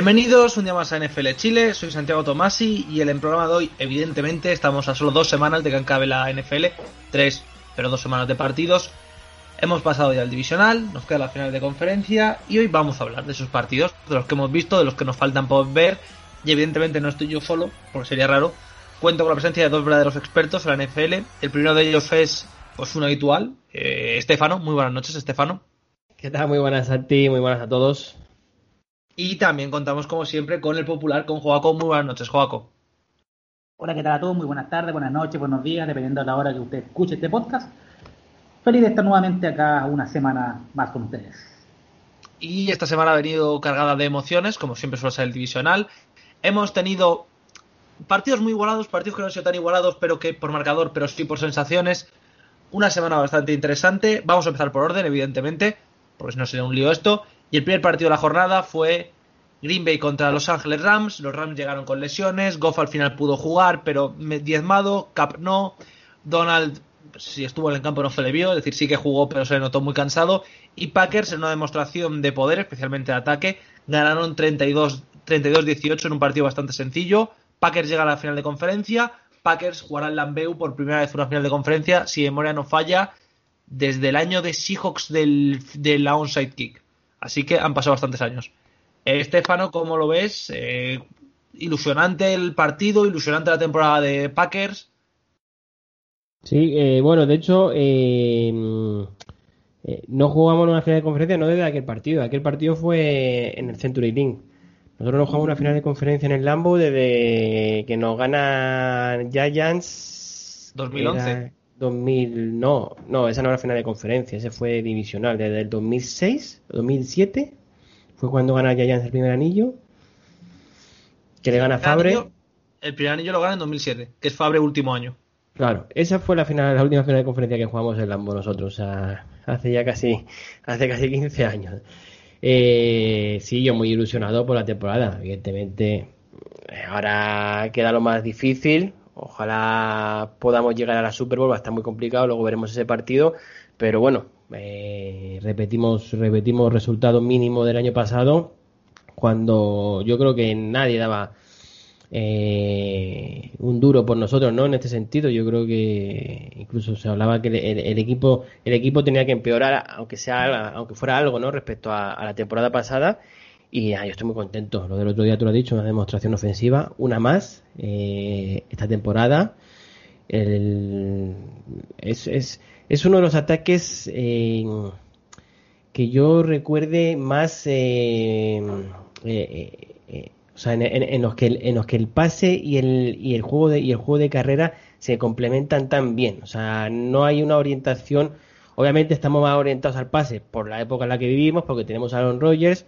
Bienvenidos un día más a NFL Chile, soy Santiago Tomasi y en el programa de hoy, evidentemente, estamos a solo dos semanas de que acabe la NFL, tres, pero dos semanas de partidos. Hemos pasado ya al divisional, nos queda la final de conferencia y hoy vamos a hablar de esos partidos, de los que hemos visto, de los que nos faltan por ver y evidentemente no estoy yo solo, porque sería raro. Cuento con la presencia de dos verdaderos expertos en la NFL. El primero de ellos es pues un habitual, eh, Estefano. Muy buenas noches, Estefano. ¿Qué tal? Muy buenas a ti, muy buenas a todos. Y también contamos como siempre con el popular, con Joaco. Muy buenas noches, Joaco. Hola, ¿qué tal a todos? Muy buenas tardes, buenas noches, buenos días, dependiendo de la hora que usted escuche este podcast. Feliz de estar nuevamente acá una semana más con ustedes. Y esta semana ha venido cargada de emociones, como siempre suele ser el divisional. Hemos tenido partidos muy igualados, partidos que no han sido tan igualados, pero que por marcador, pero sí por sensaciones. Una semana bastante interesante. Vamos a empezar por orden, evidentemente, porque si no sería un lío esto. Y el primer partido de la jornada fue Green Bay contra Los Ángeles Rams. Los Rams llegaron con lesiones. Goff al final pudo jugar, pero diezmado. Cap no. Donald, si estuvo en el campo, no se le vio. Es decir, sí que jugó, pero se le notó muy cansado. Y Packers, en una demostración de poder, especialmente de ataque, ganaron 32 32-18 en un partido bastante sencillo. Packers llega a la final de conferencia. Packers jugará en Lambeu por primera vez una final de conferencia, si memoria no falla, desde el año de Seahawks del, de la onside kick. Así que han pasado bastantes años. Eh, Estefano, ¿cómo lo ves? Eh, ilusionante el partido, ilusionante la temporada de Packers. Sí, eh, bueno, de hecho, eh, eh, no jugamos una final de conferencia no desde aquel partido. Aquel partido fue en el Century Link. Nosotros no jugamos una final de conferencia en el Lambo desde que nos gana Giants. 2011. Era 2000, no, no, esa no era final de conferencia, ese fue divisional. Desde el 2006, 2007, fue cuando gana Giants el primer anillo. Que le gana El Fabre. anillo- el primer anillo lo gana en 2007, que es Fabre último año. Claro, esa fue la final, la última final de conferencia que jugamos en Lambo nosotros, o sea, hace ya casi, hace casi 15 años. Eh, sí, yo muy ilusionado por la temporada, evidentemente. Ahora queda lo más difícil. Ojalá podamos llegar a la Super Bowl, va a estar muy complicado, luego veremos ese partido. Pero bueno, eh, repetimos, repetimos resultado mínimo del año pasado, cuando yo creo que nadie daba eh, un duro por nosotros, ¿no? En este sentido, yo creo que incluso se hablaba que el, equipo, el equipo tenía que empeorar, aunque sea, aunque fuera algo, ¿no? Respecto a la temporada pasada. Y ah, estoy muy contento. Lo del otro día tú lo has dicho, una demostración ofensiva, una más eh, esta temporada. Es, es, es uno de los ataques eh, que yo recuerde más eh, eh, eh, o sea, en, en- en los que el, en los que el pase y el, y el juego de y el juego de carrera se complementan tan bien o sea no hay una orientación obviamente estamos más orientados al pase por la época en la que vivimos porque tenemos a Aaron Rodgers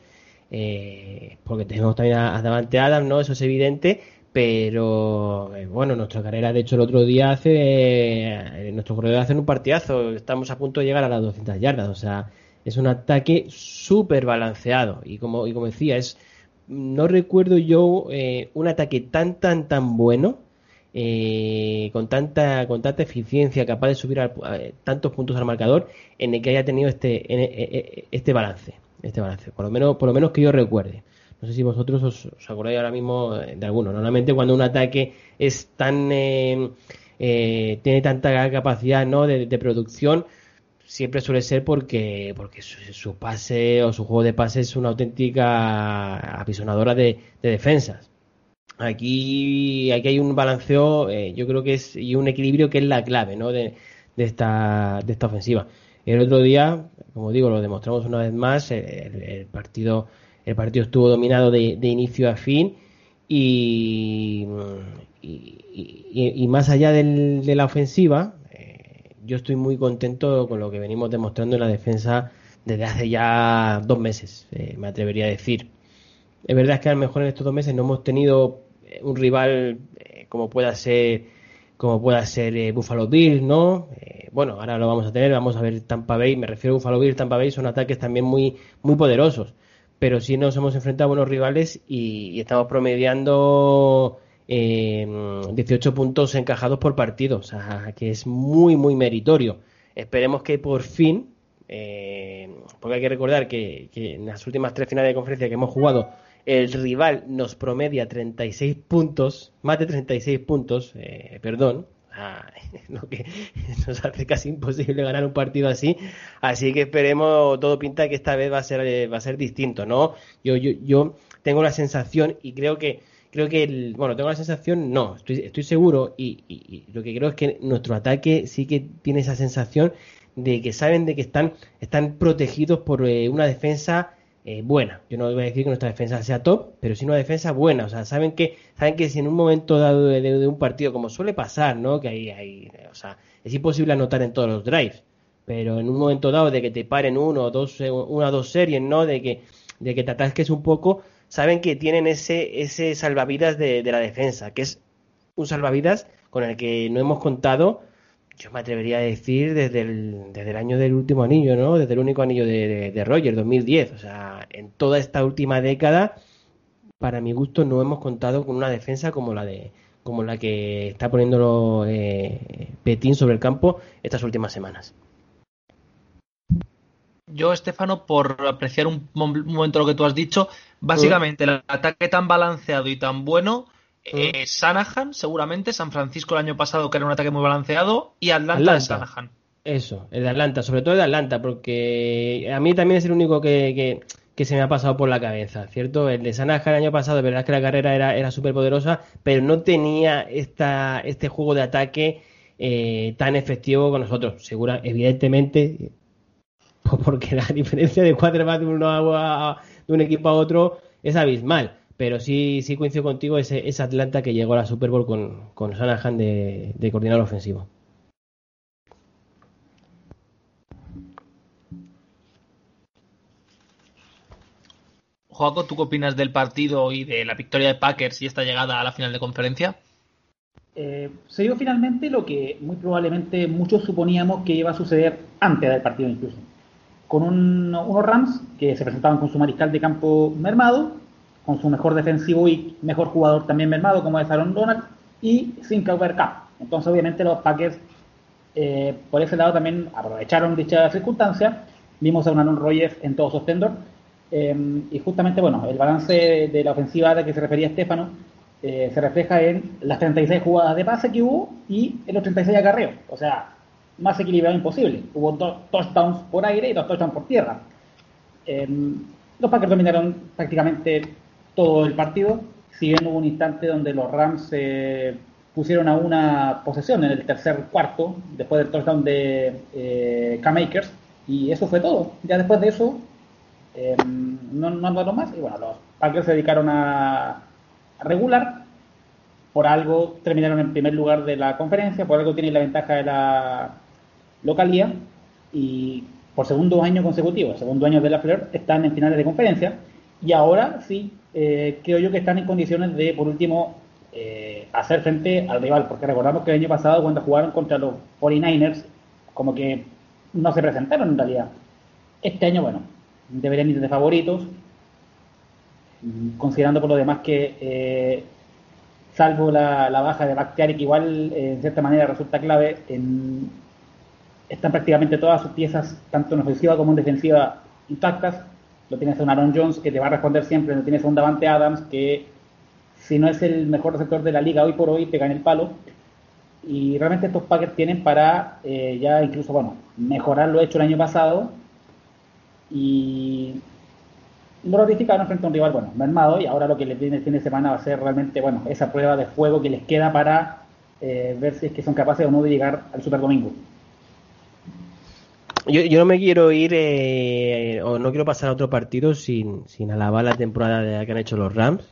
eh, porque tenemos también a, Davante Adams no eso es evidente pero eh, bueno nuestra carrera de hecho el otro día hace eh, nuestro corredor hace un partidazo. Estamos a punto de llegar a las 200 yardas. O sea Es un ataque súper balanceado. Y como, y como decía, es no recuerdo yo eh, un ataque tan, tan, tan bueno, eh, con tanta, con tanta eficiencia, capaz de subir al- tantos puntos al marcador, en el que haya tenido este, en- eh, este balance, este balance, por lo menos, por lo menos que yo recuerde. No sé si vosotros os, acordáis ahora mismo eh, de alguno. Normalmente cuando un ataque es tan eh, eh, tiene tanta capacidad ¿no? de, producción, siempre suele ser porque, porque su, pase o su juego de pase es una auténtica apisonadora de, de defensas. Aquí, aquí hay un balanceo, eh, yo creo que es, y un equilibrio que es la clave, ¿no? de, de esta, de esta ofensiva. El otro día, como digo, lo demostramos una vez más, el, partido, el partido estuvo dominado de, de inicio a fin y, y, y- y más allá del- de la ofensiva, eh, yo estoy muy contento con lo que venimos demostrando en la defensa desde hace ya dos meses, eh, me atrevería a decir. Es verdad que a lo mejor en estos dos meses no hemos tenido eh, un rival como pueda ser como pueda ser eh, Buffalo Bills, ¿no? Eh, bueno, ahora lo vamos a tener, vamos a ver Tampa Bay, me refiero a Buffalo Bills, Tampa Bay son ataques también muy muy poderosos, pero sí nos hemos enfrentado a buenos rivales y, estamos promediando eh, 18 puntos encajados por partido, o sea, que es muy muy meritorio. Esperemos que por fin eh, porque hay que recordar que, que en las últimas tres finales de conferencia que hemos jugado, el rival nos promedia 36 puntos, más de 36 puntos, eh, perdón, ah, lo que nos hace casi imposible ganar un partido así. Así que esperemos, todo pinta que esta vez va a ser, eh, va a ser distinto, ¿no? Yo, yo, yo tengo la sensación y creo que creo que el, bueno tengo la sensación no estoy, estoy seguro y, y- lo que creo es que nuestro ataque sí que tiene esa sensación de que saben de que están están protegidos por eh, una defensa eh, buena. Yo no voy a decir que nuestra defensa sea top pero sí una defensa buena. O sea saben que saben que si en un momento dado de, un partido como suele pasar no que hay o sea es imposible anotar en todos los drives. Pero en un momento dado de que te paren uno o dos eh, una o dos series no de que de que te atasques un poco saben que tienen ese, ese salvavidas de, de la defensa, que es un salvavidas con el que no hemos contado, yo me atrevería a decir, desde el, desde el año del último anillo, ¿no? Desde el único anillo de, de, de Roger, 2010. O sea, en toda esta última década, para mi gusto, no hemos contado con una defensa como la de como la que está poniéndolo eh, Petín sobre el campo estas últimas semanas. Yo, Estefano, por apreciar un, mom- un momento lo que tú has dicho, básicamente el ataque tan balanceado y tan bueno, eh, Shanahan, seguramente, San Francisco el año pasado, que era un ataque muy balanceado, y Atlanta, de Atlanta. Shanahan. Eso, el de Atlanta, sobre todo el de Atlanta, porque a mí también es el único que, que, que se me ha pasado por la cabeza, ¿cierto? El de Sanaja el año pasado, de verdad que la carrera era, era súper poderosa, pero no tenía esta, este juego de ataque eh, tan efectivo con nosotros. Segura, evidentemente, porque la diferencia de quarterback de, uno a- a- de un equipo a otro es abismal. Pero sí, sí coincido contigo, ese, ese Atlanta que llegó a la Super Bowl con, con Shanahan de, de coordinador ofensivo. Joaco, ¿tú qué opinas del partido y de la victoria de Packers y esta llegada a la final de conferencia? Eh, se dio finalmente lo que muy probablemente muchos suponíamos que iba a suceder antes del partido incluso. Con un- unos Rams que se presentaban con su mariscal de campo mermado, con su mejor defensivo y mejor jugador también mermado como es Aaron Donald, y sin Cooper Cup. Entonces obviamente los Packers eh, por ese lado también aprovecharon dicha circunstancia. Vimos a un Aaron Rodgers en todo su esplendor. Eh, y justamente, bueno, el balance de la ofensiva a la que se refería Estefano eh, se refleja en las 36 jugadas de pase que hubo y en los 36 acarreos. O sea, más equilibrado imposible. Hubo dos touchdowns por aire y dos touchdowns por tierra. Los Packers dominaron prácticamente todo el partido, si bien hubo un instante donde los Rams se pusieron a una posesión en el tercer cuarto, después del touchdown de eh, Cam Akers, y eso fue todo. Ya después de eso, eh, no, no andaron más, y bueno, los Packers se dedicaron a, a regular, por algo terminaron en primer lugar de la conferencia, por algo tienen la ventaja de la localía, y por segundo año consecutivo, segundo año de la Fleur, están en finales de conferencia, y ahora sí, eh, creo yo que están en condiciones de, por último, eh, hacer frente al rival, porque recordamos que el año pasado cuando jugaron contra los 49ers, como que no se presentaron en realidad. Este año, bueno, deberían ir de favoritos, considerando por lo demás que, eh, salvo la, baja de Bakhtiari, que igual eh, en cierta manera resulta clave, en- están prácticamente todas sus piezas, tanto en ofensiva como en defensiva, intactas. Lo tienes a un Aaron Jones que te va a responder siempre, lo tienes a un Davante Adams que, si no es el mejor receptor de la liga hoy por hoy, pega en el palo. Y realmente estos Packers tienen para eh, ya incluso, bueno, mejorar lo hecho el año pasado y lo ratificaron frente a un rival, bueno, mermado y ahora lo que les viene el fin de semana va a ser realmente, bueno, esa prueba de fuego que les queda para eh, ver si es que son capaces o no de llegar al Super Domingo. Yo, yo no me quiero ir eh, o no quiero pasar a otro partido sin, alabar la temporada que han hecho los Rams.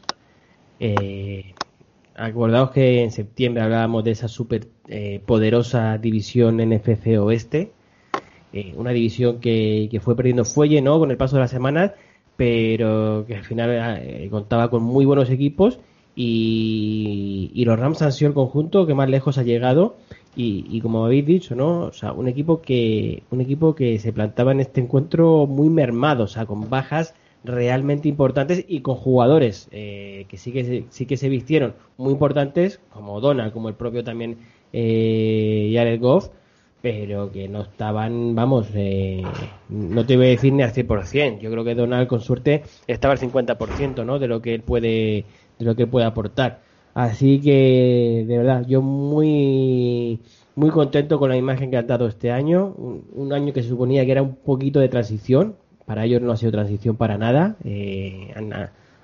Eh, acordaos que en septiembre hablábamos de esa super eh, poderosa división NFC Oeste. Eh, una división que, que fue perdiendo fuelle ¿no? con el paso de las semanas, pero que al final eh, contaba con muy buenos equipos y, y los Rams han sido el conjunto que más lejos ha llegado y, y como habéis dicho, ¿no? O sea, un equipo que un equipo que se plantaba en este encuentro muy mermado, o sea, con bajas realmente importantes y con jugadores eh, que sí que se, sí que se vistieron muy importantes, como Donald, como el propio también eh, Jared Goff, pero que no estaban, vamos, eh, no te voy a decir ni al 100%. Yo creo que Donald con suerte estaba al 50%, ¿no? De lo que él puede de lo que puede aportar. Así que, de verdad, yo muy, muy contento con la imagen que han dado este año. Un, año que se suponía que era un poquito de transición. Para ellos no ha sido transición para nada. Eh, han,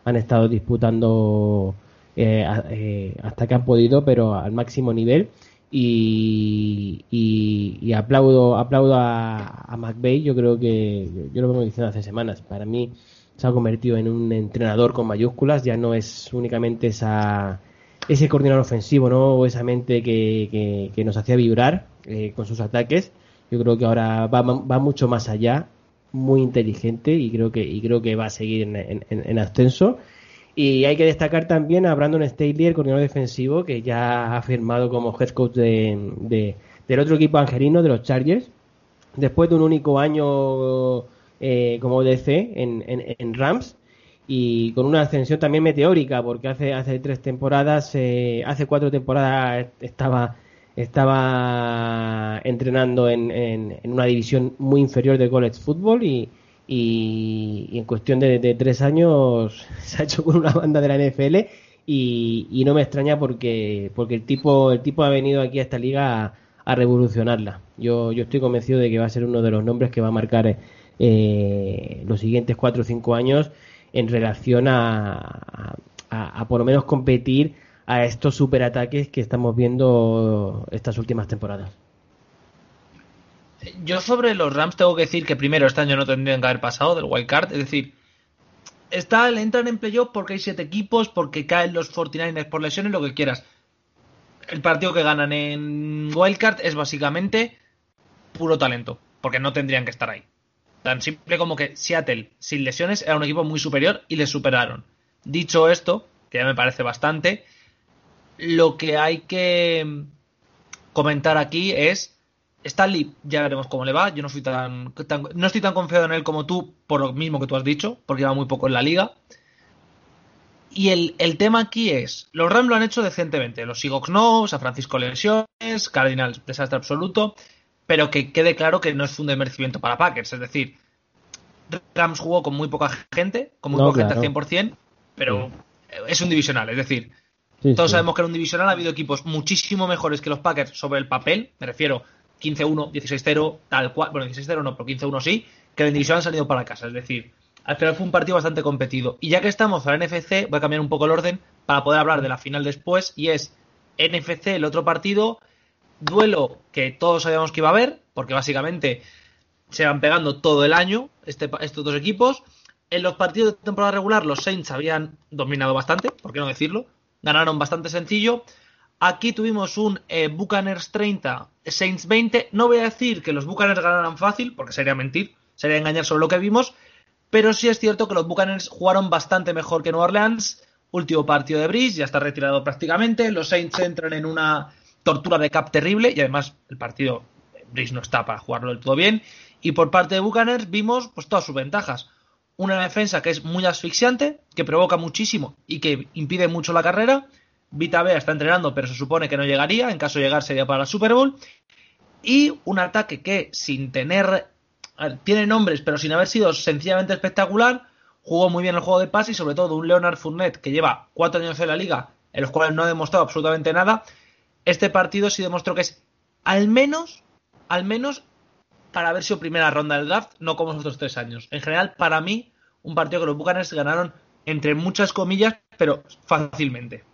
han estado disputando eh, eh, hasta que han podido, pero al máximo nivel. Y, y, y aplaudo, aplaudo a, a McVeigh. Yo creo que, yo lo vengo diciendo hace semanas. Para mí se ha convertido en un entrenador con mayúsculas. Ya no es únicamente esa ese coordinador ofensivo, ¿no? Esa mente que, que, nos hacía vibrar eh, con sus ataques. Yo creo que ahora va, va mucho más allá, muy inteligente y creo que y creo que va a seguir en ascenso. Y hay que destacar también a Brandon Staley, el coordinador defensivo, que ya ha firmado como head coach de, de- del otro equipo angelino, de los Chargers, después de un único año eh, como DC en, en- en Rams y con una ascensión también meteórica, porque hace, hace tres temporadas, eh, hace cuatro temporadas estaba, estaba entrenando en, en- una división muy inferior de college football y, y, y en cuestión de, de tres años se ha hecho con una banda de la NFL y, y no me extraña porque, porque el tipo, el tipo ha venido aquí a esta liga a, a revolucionarla. Yo, yo estoy convencido de que va a ser uno de los nombres que va a marcar eh, los siguientes cuatro o cinco años en relación a, a, por lo menos competir a estos superataques que estamos viendo estas últimas temporadas. Yo sobre los Rams tengo que decir que primero este año no tendrían que haber pasado del wild card, es decir, está, entran en playoff porque hay siete equipos, porque caen los 49ers por lesiones, lo que quieras. El partido que ganan en wild card es básicamente puro talento, porque no tendrían que estar ahí. Tan simple como que Seattle sin lesiones era un equipo muy superior y les superaron. Dicho esto, que ya me parece bastante, lo que hay que mm, comentar aquí es Stanley, ya veremos cómo le va. Yo no soy tan, tan- no estoy tan confiado en él como tú, por lo mismo que tú has dicho, porque lleva muy poco en la liga. Y el, el tema aquí es, los Rams lo han hecho decentemente, los Seahawks no, San Francisco lesiones, Cardinals desastre absoluto, pero que quede claro que no es un demerecimiento para Packers, es decir, Rams jugó con muy poca gente, con muy No, poca claro. gente al 100%, pero es un divisional, es decir, Sí, todos sí. sabemos que en un divisional. Ha habido equipos muchísimo mejores que los Packers sobre el papel, me refiero 15-1, 16-0, tal cual, bueno, 16-0 no, pero 15-1 sí, que en el divisional han salido para casa, es decir, al final fue un partido bastante competido. Y ya que estamos en la NFC, voy a cambiar un poco el orden para poder hablar de la final después, y es NFC, el otro partido, duelo que todos sabíamos que iba a haber, porque básicamente se van pegando todo el año este, estos dos equipos. En los partidos de temporada regular los Saints habían dominado bastante, por qué no decirlo, ganaron bastante sencillo. Aquí tuvimos un eh, Buccaneers 30, Saints 20. No voy a decir que los Buccaneers ganaran fácil, porque sería mentir, sería engañar sobre lo que vimos, pero sí es cierto que los Buccaneers jugaron bastante mejor que New Orleans. Último partido de Breeze, ya está retirado prácticamente. Los Saints entran en una tortura de cap terrible y además el partido Breeze no está para jugarlo del todo bien. Y por parte de Buccaneers vimos pues todas sus ventajas. Una defensa que es muy asfixiante, que provoca muchísimo y que impide mucho la carrera. Vita Bea está entrenando, pero se supone que no llegaría. En caso de llegar sería para la Super Bowl. Y un ataque que sin tener... tiene nombres, pero sin haber sido sencillamente espectacular, jugó muy bien el juego de pase y sobre todo un Leonard Fournette que lleva cuatro años en la liga, en los cuales no ha demostrado absolutamente nada. Este partido sí demostró que es al menos, al menos para haber sido primera ronda del draft, no como los otros tres años. En general, para mí, un partido que los Buccaneers ganaron entre muchas comillas, pero fácilmente.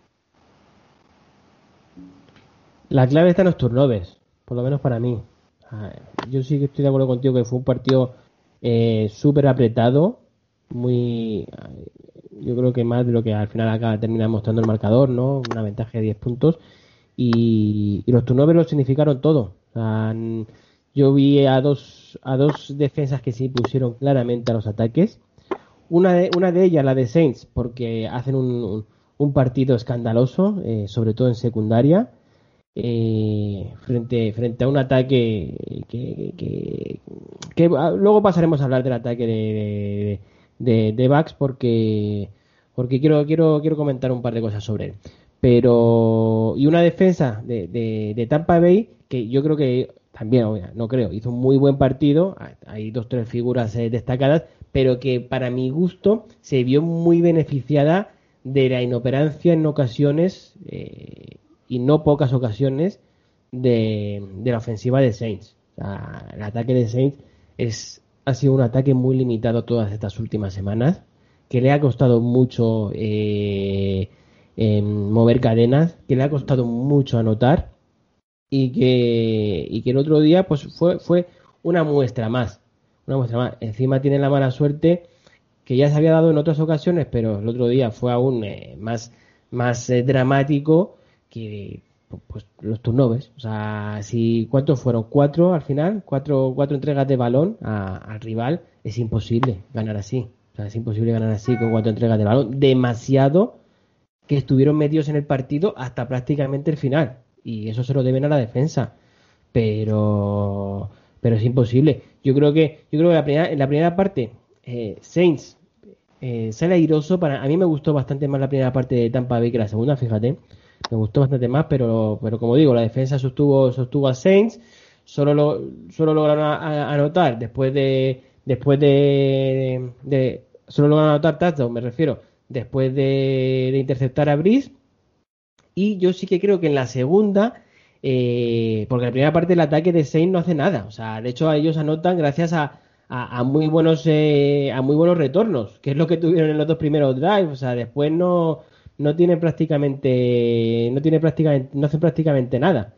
La clave está en los turnovers, por lo menos para mí. Ah, Yo sí que estoy de acuerdo contigo que fue un partido eh, súper apretado, muy... Yo creo que más de lo que al final acaba termina mostrando el marcador, ¿no? Una ventaja de 10 puntos. Y, los turnovers lo significaron todo. O yo vi a dos, a dos defensas que sí pusieron claramente a los ataques. Una de, una de ellas, la de Saints, porque hacen un, un- partido escandaloso, eh, sobre todo en secundaria, eh, frente, frente a un ataque que, que- que- ah, luego pasaremos a hablar del ataque de, de, de, de porque, porque quiero, quiero, quiero comentar un par de cosas sobre él. Pero, y una defensa de, de, Tampa Bay que yo creo que también, no creo, hizo un muy buen partido. Hay dos, tres figuras eh, destacadas, pero que para mi gusto se vio muy beneficiada de la inoperancia en ocasiones, eh, y no pocas ocasiones, de, de la ofensiva de Saints. El ataque de Saints es, ha sido un ataque muy limitado todas estas últimas semanas, que le ha costado mucho eh, em, mover cadenas, que le ha costado mucho anotar y que, y que el otro día pues fue, fue una muestra más. Una muestra más. Encima tiene la mala suerte que ya se había dado en otras ocasiones, pero el otro día fue aún eh, más, más eh, dramático que pues los turnovers. O sea, si ¿cuántos fueron? ¿Cuatro al final? ¿Cuatro, cuatro entregas de balón a- al rival? Es imposible ganar así. O sea, es imposible ganar así con cuatro entregas de balón. Demasiado que estuvieron metidos en el partido hasta prácticamente el final. Y eso se lo deben a la defensa. Pero, pero es imposible. Yo creo que, yo creo que la primera, en la primera parte, eh, Saints eh, sale airoso. Para, a mí me gustó bastante más la primera parte de Tampa Bay que la segunda, fíjate. Me gustó bastante más, pero, pero como digo, la defensa sostuvo, sostuvo a Saints. Solo, lo, solo lograron a- anotar después de, después de, de, solo lograron anotar touchdown, me refiero, después de, de interceptar a Brice. Y yo sí que creo que en la segunda, eh, porque la primera parte el ataque de Saints no hace nada. O sea, de hecho ellos anotan gracias a, a, muy buenos eh, a muy buenos retornos, que es lo que tuvieron en los dos primeros drives. O sea, después no, no tienen prácticamente, no tiene prácticamente, no hacen prácticamente nada.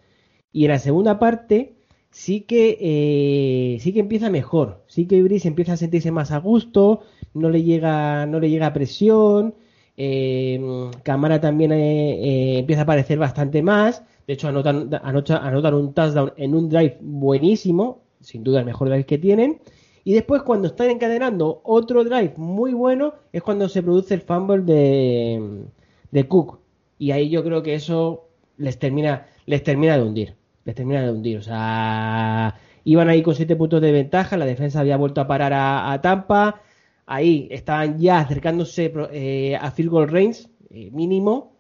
Y en la segunda parte sí que eh, sí que empieza mejor. Sí que Brice empieza a sentirse más a gusto, no le llega, no le llega presión. Eh, Camara también eh, eh, empieza a aparecer bastante más. De hecho, anotan, anotan, un touchdown en un drive buenísimo, sin duda el mejor drive que tienen. Y después, cuando están encadenando otro drive muy bueno, es cuando se produce el fumble de, de Cook. Y ahí yo creo que eso les termina, les termina de hundir. Les termina de hundir. O sea, iban ahí con 7 puntos de ventaja, la defensa había vuelto a parar a Tampa. Ahí estaban ya acercándose eh, a field goal range mínimo.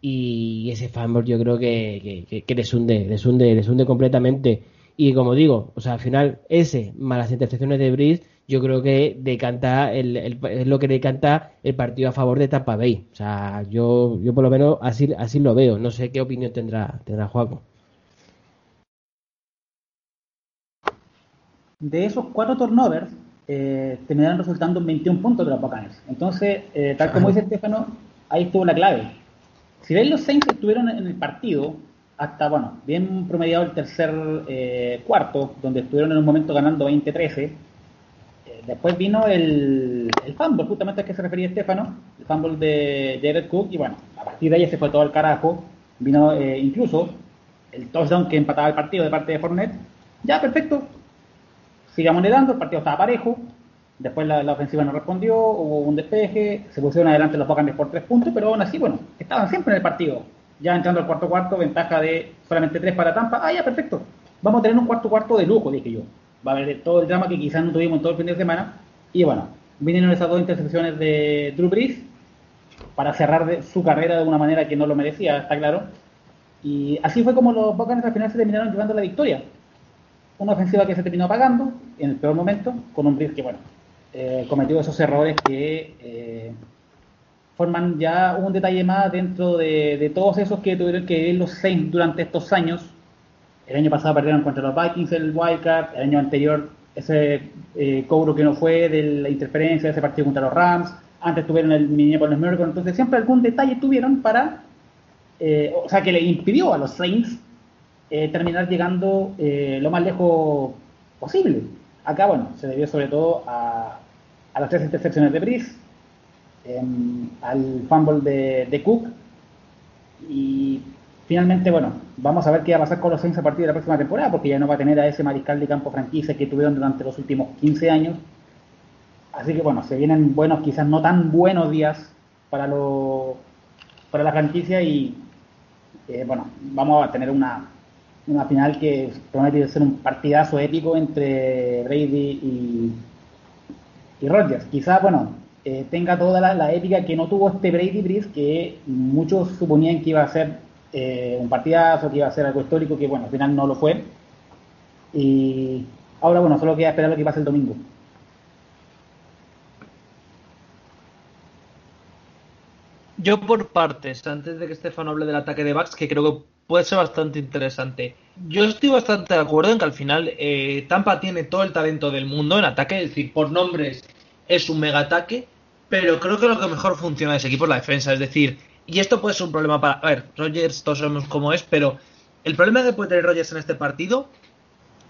Y ese fumble yo creo que, que, que, les hunde, les hunde, les hunde completamente. Y como digo, o sea, al final ese, más las intercepciones de Brice, yo creo que decanta el, el- es lo que decanta el partido a favor de Tampa Bay. O sea, yo, yo por lo menos así, así lo veo. No sé qué opinión tendrá, tendrá Juaco. De esos cuatro turnovers, eh, terminaron resultando en 21 puntos de los Buccaneers. Entonces, eh, tal como dice Estefano, ahí estuvo la clave. Si ven los Saints estuvieron en el partido hasta, bueno, bien promediado el tercer eh, cuarto, donde estuvieron en un momento ganando 20-13. Eh, después vino el, el fumble, justamente al que se refería Estefano, el fumble de Jared Cook, y bueno, a partir de ahí se fue todo al carajo. Vino eh, incluso el touchdown que empataba el partido de parte de Fournette. Ya, perfecto, sigamos dando, el partido estaba parejo, después la, la ofensiva no respondió, hubo un despeje, se pusieron adelante los Buccaneers por tres puntos, pero aún así, bueno, estaban siempre en el partido. Ya entrando al cuarto cuarto, ventaja de solamente tres para Tampa, ah, ya, perfecto, vamos a tener un cuarto cuarto de lujo, dije yo. va a haber todo el drama que quizás no tuvimos todo el fin de semana. Y bueno, vinieron esas dos intercepciones de Drew Brees para cerrar de- su carrera de una manera que no lo merecía, está claro. Y así fue como los Buccaneers al final se terminaron llevando la victoria. Una ofensiva que se terminó pagando en el peor momento, con un Brees que, bueno, eh, cometió esos errores que eh, forman ya un detalle más dentro de, de todos esos que tuvieron que vivir los Saints durante estos años. El año pasado perdieron contra los Vikings el wildcard, el año anterior ese eh, cobro que no fue de la interferencia ese partido contra los Rams, antes tuvieron el Minneapolis Miracle, entonces siempre algún detalle tuvieron para, eh, o sea, que le impidió a los Saints eh, terminar llegando eh, lo más lejos posible. Acá, bueno, se debió sobre todo a, a las tres intercepciones de Brice, em, al fumble de, de Cook y finalmente, bueno, vamos a ver qué va a pasar con los Saints a partir de la próxima temporada, porque ya no va a tener a ese mariscal de campo franquicia que tuvieron durante los últimos 15 años. Así que bueno, se vienen buenos, quizás no tan buenos días para lo, para la franquicia y eh, bueno, vamos a tener una, una final que promete ser un partidazo épico entre Brady y, y Rodgers. Quizás, bueno, eh, tenga toda la, épica que no tuvo este Brady Breeze, que muchos suponían que iba a ser eh, un partidazo, que iba a ser algo histórico, que bueno, al final no lo fue. Y ahora, bueno, solo queda esperar lo que pase el domingo. Yo por partes, antes de que Estefano hable del ataque de Bucks, que creo que puede ser bastante interesante. Yo estoy bastante de acuerdo en que al final eh, Tampa tiene todo el talento del mundo en ataque, es decir, por nombres es un mega ataque, pero creo que lo que mejor funciona de ese equipo es la defensa, es decir, y esto puede ser un problema para... A ver, Rogers todos sabemos cómo es, pero el problema que puede tener Rogers en este partido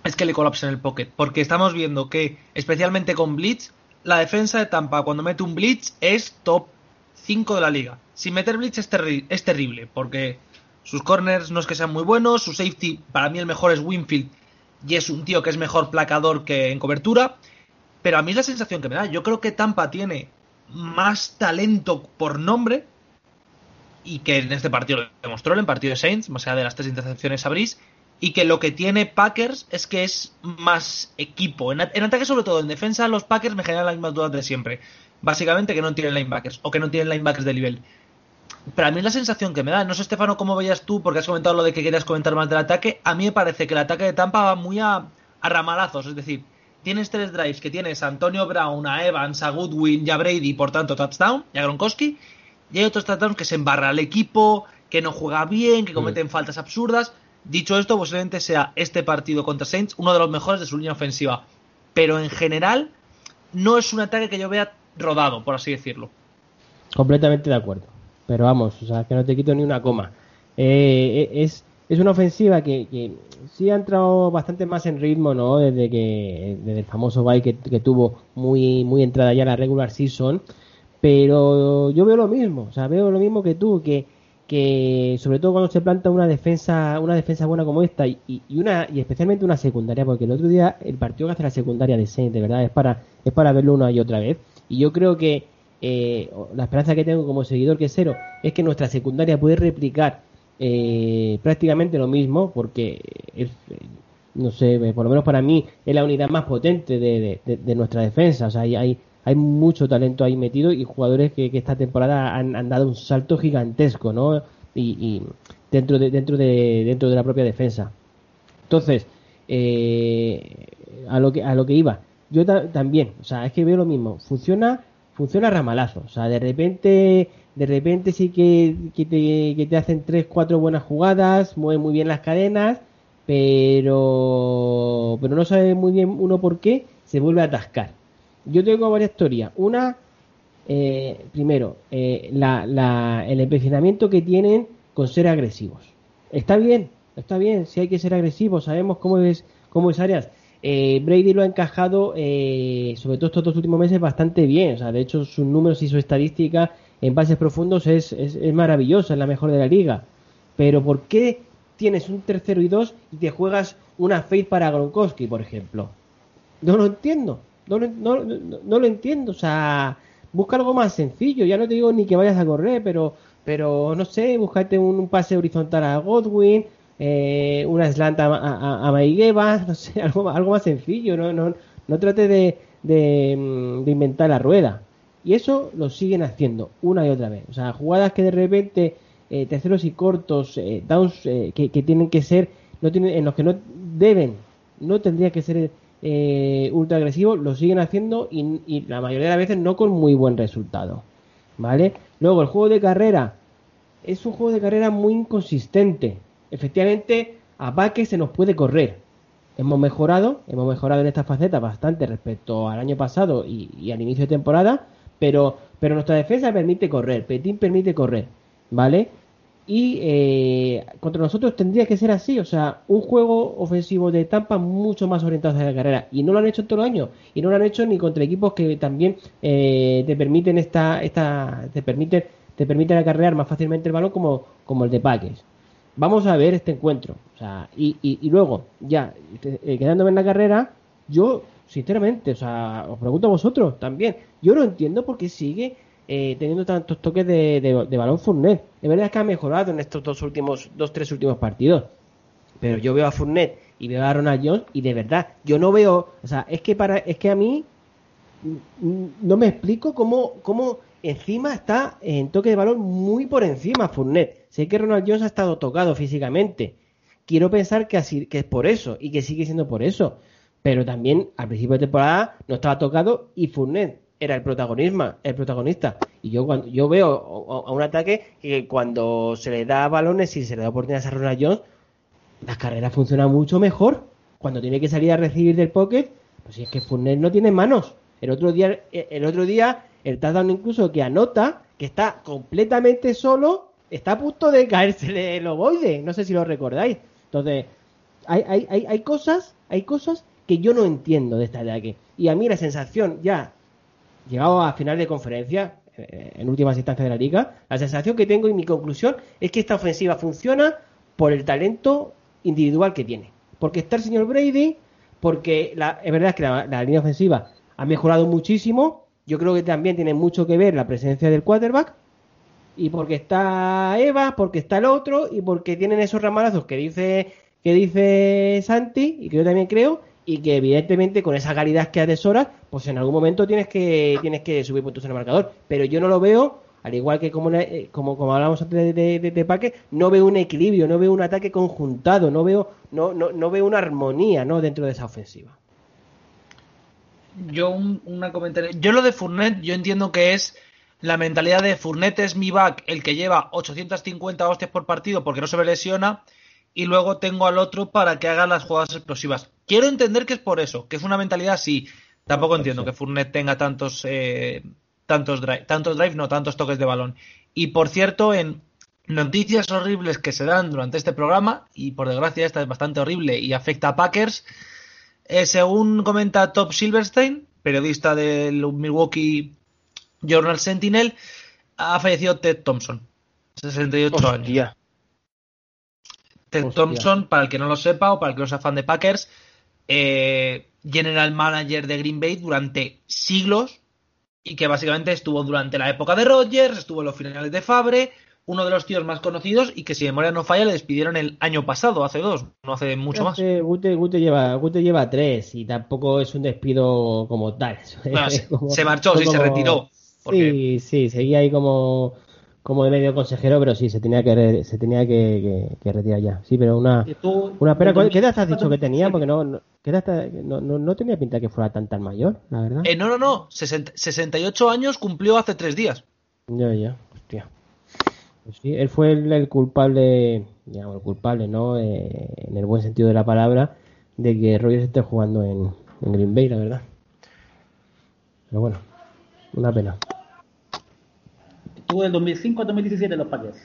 es que le colapsa en el pocket, porque estamos viendo que, especialmente con Blitz, la defensa de Tampa cuando mete un Blitz es top 5 de la liga. Sin meter Blitz es, terri- es terrible, porque sus corners no es que sean muy buenos, su safety, para mí el mejor es Winfield, y es un tío que es mejor placador que en cobertura, pero a mí es la sensación que me da, yo creo que Tampa tiene más talento por nombre, y que en este partido lo demostró, en el partido de Saints, más allá de las tres intercepciones a y que lo que tiene Packers es que es más equipo. En, en ataque, sobre todo, en defensa, los Packers me generan las mismas dudas de siempre. Básicamente que no tienen linebackers, o que no tienen linebackers de nivel. Pero a mí la sensación que me da. No sé, Estefano, cómo veías tú, porque has comentado lo de que querías comentar más del ataque. A mí me parece que el ataque de Tampa va muy a, a ramalazos. Es decir, tienes tres drives que tienes a Antonio Brown, a Evans, a Goodwin y a Brady, por tanto, touchdown, y a Gronkowski. Y hay otros touchdowns que se embarra al equipo, que no juega bien, que cometen faltas absurdas. Dicho esto, posiblemente sea este partido contra Saints uno de los mejores de su línea ofensiva. Pero en general, no es un ataque que yo vea rodado, por así decirlo. Completamente de acuerdo. Pero vamos, o sea, que no te quito ni una coma. Eh, es, es una ofensiva que, sí ha entrado bastante más en ritmo, ¿no? Desde que desde el famoso bye que, tuvo muy, muy entrada ya la regular season. Pero yo veo lo mismo, o sea, veo lo mismo que tú, que, que sobre todo cuando se planta una defensa, una defensa buena como esta y, y una y especialmente una secundaria, porque el otro día el partido que hace la secundaria de Saints, verdad, es para, es para verlo una y otra vez. Y yo creo que eh, la esperanza que tengo como seguidor que cero es que nuestra secundaria puede replicar eh, prácticamente lo mismo, porque es, eh, no sé, por lo menos para mí es la unidad más potente de, de- nuestra defensa. O sea, hay, hay, mucho talento ahí metido y jugadores que, esta temporada han, han dado un salto gigantesco, ¿no? Y, dentro de dentro de dentro de la propia defensa. Entonces, eh, a lo que a lo que iba, yo ta- también, o sea, es que veo lo mismo, funciona funciona ramalazo, o sea, de repente de repente sí que, que te, que te hacen tres, cuatro buenas jugadas, mueven muy bien las cadenas, pero pero no sabe muy bien uno por qué se vuelve a atascar. Yo tengo varias teorías. Una, eh, primero, eh, la, la- el empecinamiento que tienen con ser agresivos. Está bien, está bien, si hay que ser agresivos, sabemos cómo es, cómo es Arias. Eh, Brady lo ha encajado, eh, sobre todo estos dos últimos meses, bastante bien. O sea, de hecho, sus números y su estadística en bases profundos es, es, maravillosa, es la mejor de la liga. Pero ¿por qué tienes un tercero y dos y te juegas una fade para Gronkowski, por ejemplo? No lo entiendo. No lo, no, no- no lo entiendo. O sea, busca algo más sencillo. Ya no te digo ni que vayas a correr, pero, pero no sé, búscate un pase horizontal a Godwin eh, una slant a, a, Maigueva, no sé, algo, algo más sencillo, no, no, no trate de, mm, de inventar la rueda. Y eso lo siguen haciendo una y otra vez. O sea, jugadas que de repente, eh, terceros y cortos, eh, downs eh, que, tienen que ser, no tienen, en los que no deben, no tendría que ser ultra agresivos, lo siguen haciendo y, y la mayoría de las veces no con muy buen resultado. ¿Vale? Luego, el juego de carrera es un juego de carrera muy inconsistente. Efectivamente, a Baque se nos puede correr. Hemos mejorado, hemos mejorado en esta faceta bastante respecto al año pasado y, al inicio de temporada, pero, pero nuestra defensa permite correr, Petín permite correr, ¿vale? Y eh, contra nosotros tendría que ser así, o sea, un juego ofensivo de Tampa mucho más orientado hacia la carrera. Y no lo han hecho todo el año, y no lo han hecho ni contra equipos que también eh, te permiten esta, esta, te permiten, te permiten acarrear más fácilmente el balón como, como el de Packers. Vamos a ver este encuentro, o sea, y, y, y luego, ya, eh, quedándome en la carrera, yo, sinceramente, o sea, os pregunto a vosotros también, yo no entiendo por qué sigue eh, teniendo tantos toques de, de, de balón Fournet. Es verdad que ha mejorado en estos dos últimos, dos, tres últimos partidos. Pero yo veo a Fournet y veo a Ronald Jones y de verdad, yo no veo, o sea, es que para, es que a mí mm, no me explico cómo, cómo encima está en toque de balón muy por encima Fournet. Sé que Ronald Jones ha estado tocado físicamente. Quiero pensar que así, es por eso y que sigue siendo por eso. Pero también al principio de temporada no estaba tocado y Fournet era el protagonismo, el protagonista. Y yo cuando yo veo a, un ataque que cuando se le da balones y se le da oportunidades a Ronald Jones, las carreras funcionan mucho mejor. Cuando tiene que salir a recibir del pocket, pues si es que Fournet no tiene manos. El otro día, el otro día, el touchdown incluso que anota, que está completamente solo, está a punto de caerse el ovoide. No sé si lo recordáis. Entonces, hay, hay, hay, hay cosas, hay cosas que yo no entiendo de este ataque. Y a mí la sensación, ya llegado a final de conferencia, eh, en últimas instancias de la liga, la sensación que tengo y mi conclusión es que esta ofensiva funciona por el talento individual que tiene. Porque está el señor Brady, porque la, es verdad que la, la línea ofensiva ha mejorado muchísimo. Yo creo que también tiene mucho que ver la presencia del quarterback. Y porque está Eva, porque está el otro, y porque tienen esos ramalazos que dice, que dice Santi, y que yo también creo, y que evidentemente con esa calidad que atesoras, pues en algún momento tienes que, tienes que subir puntos en el marcador. Pero yo no lo veo, al igual que como, eh, como, como hablamos antes de, de, Paque, no veo un equilibrio, no veo un ataque conjuntado, no veo, no, no, no veo una armonía ¿no? dentro de esa ofensiva. Yo un, una comentario. Yo lo de Fournet, yo entiendo que es la mentalidad de Fournet es mi back, el que lleva 850 hostias por partido porque no se me lesiona, y luego tengo al otro para que haga las jugadas explosivas. Quiero entender que es por eso, que es una mentalidad así. Tampoco entiendo que Fournet tenga tantos, eh, tantos drive, tantos drive, no tantos toques de balón. Y por cierto, en noticias horribles que se dan durante este programa, y por desgracia esta es bastante horrible y afecta a Packers, eh, según comenta Top Silverstein, periodista del Milwaukee Journal Sentinel, ha fallecido Ted Thompson, 68 Hostia. años. Ted Hostia. Thompson, para el que no lo sepa o para el que no sea fan de Packers, eh, general manager de Green Bay durante siglos y que básicamente estuvo durante la época de Rodgers, estuvo en los finales de Fabre, uno de los tíos más conocidos y que si memoria no falla le despidieron el año pasado, hace dos, no hace mucho más. Gute, Gute lleva, Gute lleva tres y tampoco es un despido como tal. Bueno, se, Como- se marchó, sí, se retiró. Porque Sí, sí, seguía ahí como, como de medio consejero, pero sí, se tenía que, se tenía que, que- que retirar ya. Sí, pero una, una pena. en ¿Qué edad has dicho que 2007? tenía? Porque no, no, ¿qué edad te- no, no, no tenía pinta que fuera tan tan mayor, la verdad. Eh, no, no, no, 60 68 años cumplió hace tres días. Ya, ya, hostia. Pues sí, él fue el, el culpable, digamos, el culpable, ¿no? Eh, en el buen sentido de la palabra, de que Rogers esté jugando en, en Green Bay, la verdad. Pero bueno, una pena. Estuvo del 2005 al 2017 en los Packers.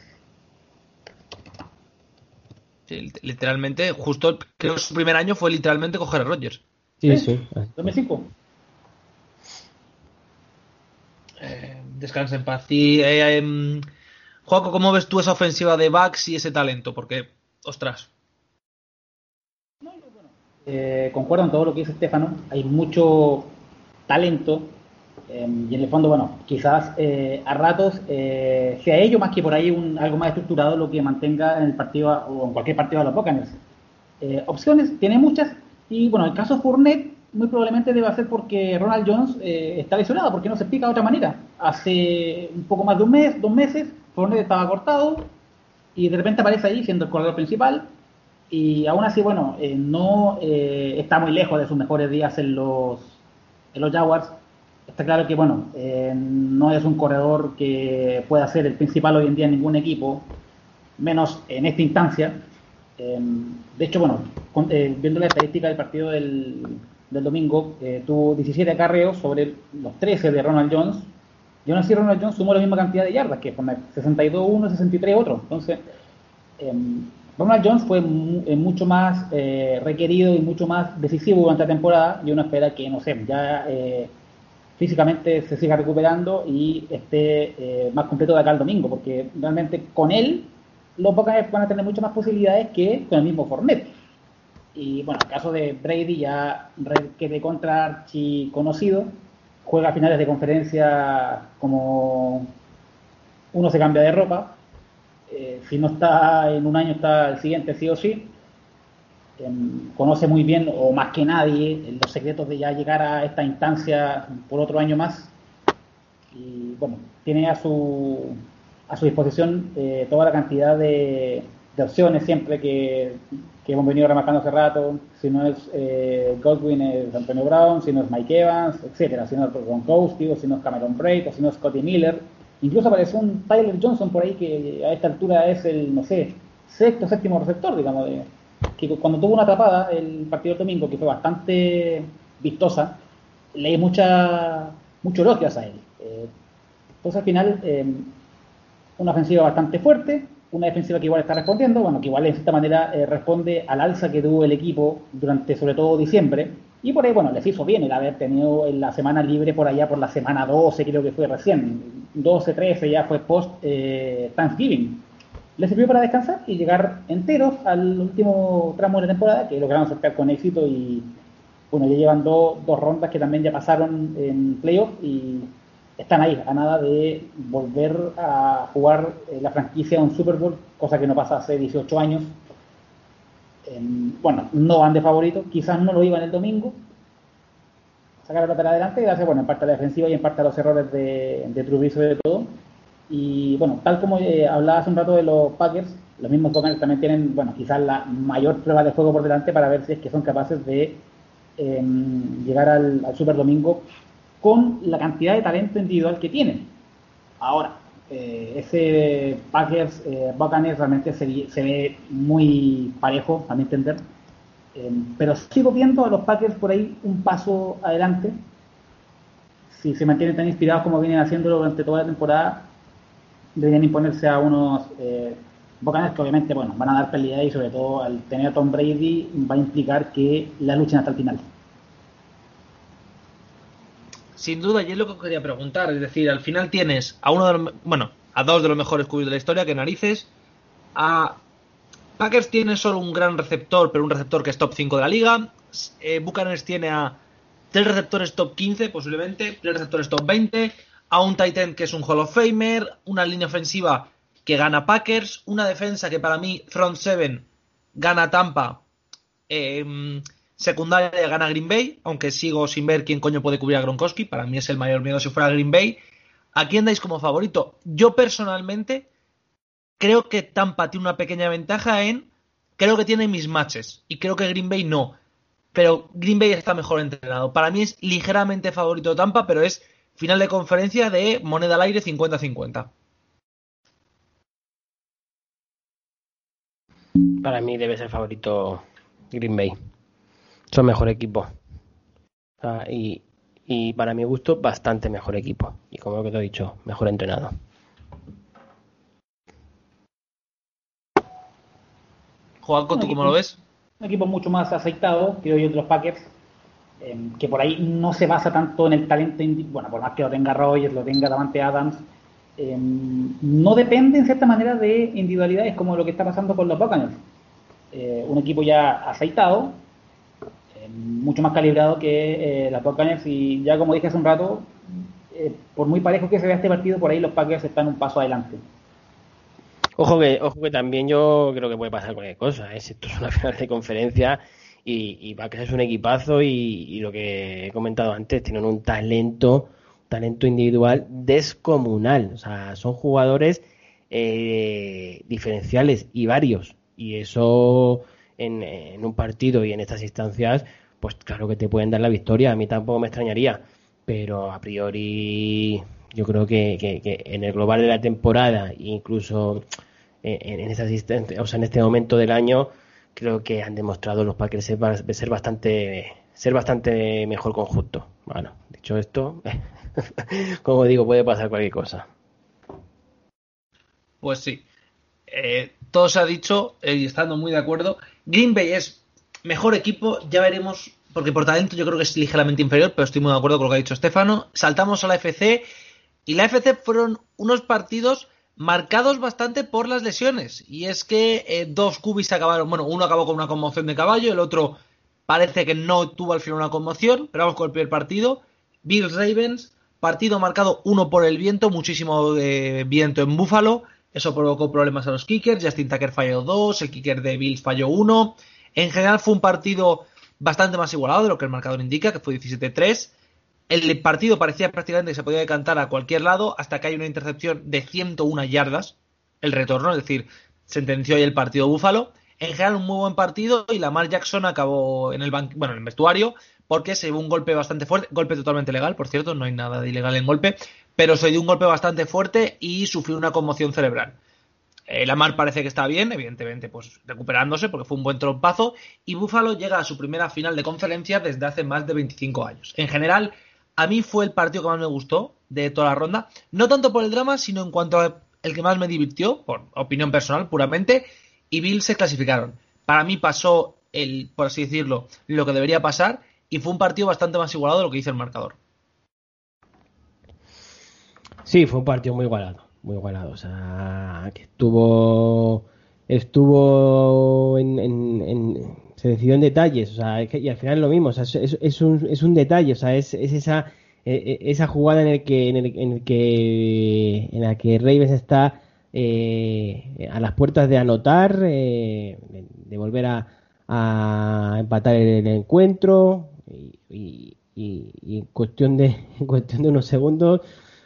Sí, literalmente, justo, creo que su primer año fue literalmente coger a Rodgers. Sí, ¿Sí? sí. así. 2005. Eh, descansa en paz. Y, eh, em, ¿cómo ves tú esa ofensiva de Bucks y ese talento? Porque, ostras. Eh, concuerdo en todo lo que dice Estefano. Hay mucho talento, Eh, y en el fondo, bueno, quizás eh, a ratos eh, sea ello más que por ahí un, algo más estructurado lo que mantenga en el partido o en cualquier partido a los Buccaneers. Eh, opciones, tiene muchas. Y bueno, el caso Fournette muy probablemente debe ser porque Ronald Jones eh, está lesionado, porque no se explica de otra manera. Hace un poco más de un mes, dos meses, Fournette estaba cortado y de repente aparece ahí siendo el corredor principal. Y aún así, bueno, eh, no está muy lejos de sus mejores días en los, en los Jaguars. Está claro que, bueno, eh, no es un corredor que pueda ser el principal hoy en día en ningún equipo, menos en esta instancia. Eh, de hecho, bueno, eh, viendo la estadística del partido del, del domingo, tuvo 17 acarreos sobre los 13 de Ronald Jones. Y aún así Ronald Jones sumó la misma cantidad de yardas, que fue 62 uno, 63 otro. Entonces, Ronald Jones fue mu- mucho más eh, requerido y mucho más decisivo durante la temporada. Y uno espera que, no sé, ya eh, físicamente se siga recuperando y esté eh, más completo de acá el domingo, porque realmente con él los Buccaneers van a tener muchas más posibilidades que con el mismo Fournette. Y bueno, el caso de Brady ya que de contra archi conocido, juega a finales de conferencia como uno se cambia de ropa, eh, si no está en un año está el siguiente sí o sí, conoce muy bien o más que nadie los secretos de ya llegar a esta instancia por otro año más y bueno, tiene a su a su disposición eh, toda la cantidad de, opciones siempre que, que hemos venido remarcando hace rato. Si no es eh, Godwin, es Antonio Brown, si no es Mike Evans, etcétera. Si no es Gronkowski, o si no es Cameron Braid, o si no es Scotty Miller. Incluso apareció un Tyler Johnson por ahí que a esta altura es el, no sé, sexto, séptimo receptor, digamos, que cuando tuvo una atrapada el partido del domingo, que fue bastante vistosa, leí mucha, mucho elogios a él. Eh, entonces al final, eh, una ofensiva bastante fuerte, una defensiva que igual está respondiendo, bueno, que igual de cierta manera eh, responde al alza que tuvo el equipo durante sobre todo diciembre, y por ahí, bueno, les hizo bien el haber tenido en la semana libre por allá por la semana 12, creo que fue recién, 12, 13, ya fue post eh, Thanksgiving. Les sirvió para descansar y llegar enteros al último tramo de la temporada, que lograron sacar con éxito y bueno, ya llevan dos- rondas que también ya pasaron en playoff y están ahí, a nada de volver a jugar eh, la franquicia a un Super Bowl, cosa que no pasa hace 18 años. Bueno, no van de favorito, quizás no lo iban el domingo, sacar la pelota adelante, gracias, bueno, en parte a la defensiva y en parte a los errores de, de Trubisky sobre todo. Y bueno, tal como eh, hablaba hace un rato de los Packers, los mismos Buccaneers también tienen, bueno, quizás la mayor prueba de juego por delante para ver si es que son capaces de em, llegar al, al Super Domingo con la cantidad de talento individual que tienen. Ahora, eh, ese Packers eh, Buccaneers realmente se, se ve muy parejo, a mi entender. Eh, pero sigo viendo a los Packers por ahí un paso adelante. Si se mantienen tan inspirados como vienen haciéndolo durante toda la temporada, deberían imponerse a unos eh, Buccaneers que obviamente bueno, van a dar pelea y sobre todo al tener a Tom Brady va a implicar que la luchen hasta el final. Sin duda, y es lo que quería preguntar. Es decir, al final tienes a uno de los, bueno, a dos de los mejores cubos de la historia, que narices. A Packers tiene solo un gran receptor, pero un receptor que es top 5 de la liga. Eh, Buccaneers tiene a tres receptores top 15, posiblemente, tres receptores top 20, a un tight end que es un Hall of Famer, una línea ofensiva que gana Packers, una defensa que para mí, front 7, gana Tampa, eh, secundaria gana Green Bay, aunque sigo sin ver quién coño puede cubrir a Gronkowski. Para mí es el mayor miedo si fuera Green Bay. ¿A quién dais como favorito? Yo personalmente creo que Tampa tiene una pequeña ventaja en. Creo que tiene mis matches y creo que Green Bay no. Pero Green Bay está mejor entrenado. Para mí es ligeramente favorito Tampa, pero es final de conferencia de moneda al aire 50-50. Para mí debe ser favorito Green Bay. Son mejor equipo. Y, y para mi gusto, bastante mejor equipo. Y como lo que te he dicho, mejor entrenado. Juanco, ¿tú cómo lo ves? Un equipo mucho más aceitado que hoy otros Packers, eh, que por ahí no se basa tanto en el talento, bueno, por más que lo tenga Rogers, lo tenga Davante Adams, eh, no depende en cierta manera de individualidades como lo que está pasando con los Buccaneers. Eh, un equipo ya aceitado, eh, mucho más calibrado que eh, las Buccaneers y ya como dije hace un rato, por muy parejo que se vea este partido, por ahí los Packers están un paso adelante. Ojo que, ojo que también yo creo que puede pasar cualquier cosa. ¿eh? Si Esto es una final de conferencia y, y Packers es un equipazo y, y lo que he comentado antes, tienen un talento, talento individual descomunal. O sea, son jugadores eh, diferenciales y varios. Y eso en, un partido y en estas instancias, pues claro que te pueden dar la victoria. A mí tampoco me extrañaría. Pero a priori yo creo que, en el global de la temporada, incluso en, en esta asistencia- o sea, en este momento del año, creo que han demostrado los Packers ser, ser bastante ser bastante mejor conjunto. Bueno, dicho esto, como digo, puede pasar cualquier cosa. Pues sí. Eh, todo se ha dicho eh, y estando muy de acuerdo. Green Bay es mejor equipo, ya veremos, porque por talento yo creo que es ligeramente inferior, pero estoy muy de acuerdo con lo que ha dicho Estefano. Saltamos a la FC y la FC fueron unos partidos marcados bastante por las lesiones. Y es que eh, dos cubis acabaron, bueno, uno acabó con una conmoción de caballo, el otro parece que no tuvo al final una conmoción, pero vamos con el primer partido. Bills Ravens, partido marcado uno por el viento, muchísimo eh, viento en Búfalo. Eso provocó problemas a los kickers. Justin Tucker falló dos, el kicker de Bills falló uno. En general fue un partido bastante más igualado de lo que el marcador indica, que fue 17-3. El partido parecía prácticamente que se podía decantar a cualquier lado hasta que hay una intercepción de 101 yardas, el retorno, es decir, sentenció ahí el partido Búfalo. En general, un muy buen partido y Lamar Jackson acabó en el, bueno, en el vestuario porque se dio un golpe bastante fuerte, golpe totalmente legal, por cierto, no hay nada de ilegal en golpe, pero se dio un golpe bastante fuerte y sufrió una conmoción cerebral. Eh, Lamar parece que está bien, evidentemente, pues recuperándose porque fue un buen trompazo. Y Buffalo llega a su primera final de conferencia desde hace más de 25 años. En general, a mí fue el partido que más me gustó de toda la ronda. No tanto por el drama, sino en cuanto a el que más me divirtió, por opinión personal puramente. Y Bills se clasificaron. Para mí pasó el, por así decirlo, lo que debería pasar. Y fue un partido bastante más igualado de lo que dice el marcador. Sí, fue un partido muy igualado, muy igualado. O sea, que estuvo, estuvo en, en- en- se decidió en detalles. O sea, y al final es lo mismo. O sea, es, un, es un detalle. O sea, es, es esa, eh, eh, esa jugada en el que, en el, en el que, en la que Ravens está eh, a las puertas de anotar, eh, de, volver a, a empatar el, encuentro y- y- y en cuestión de, en cuestión de unos segundos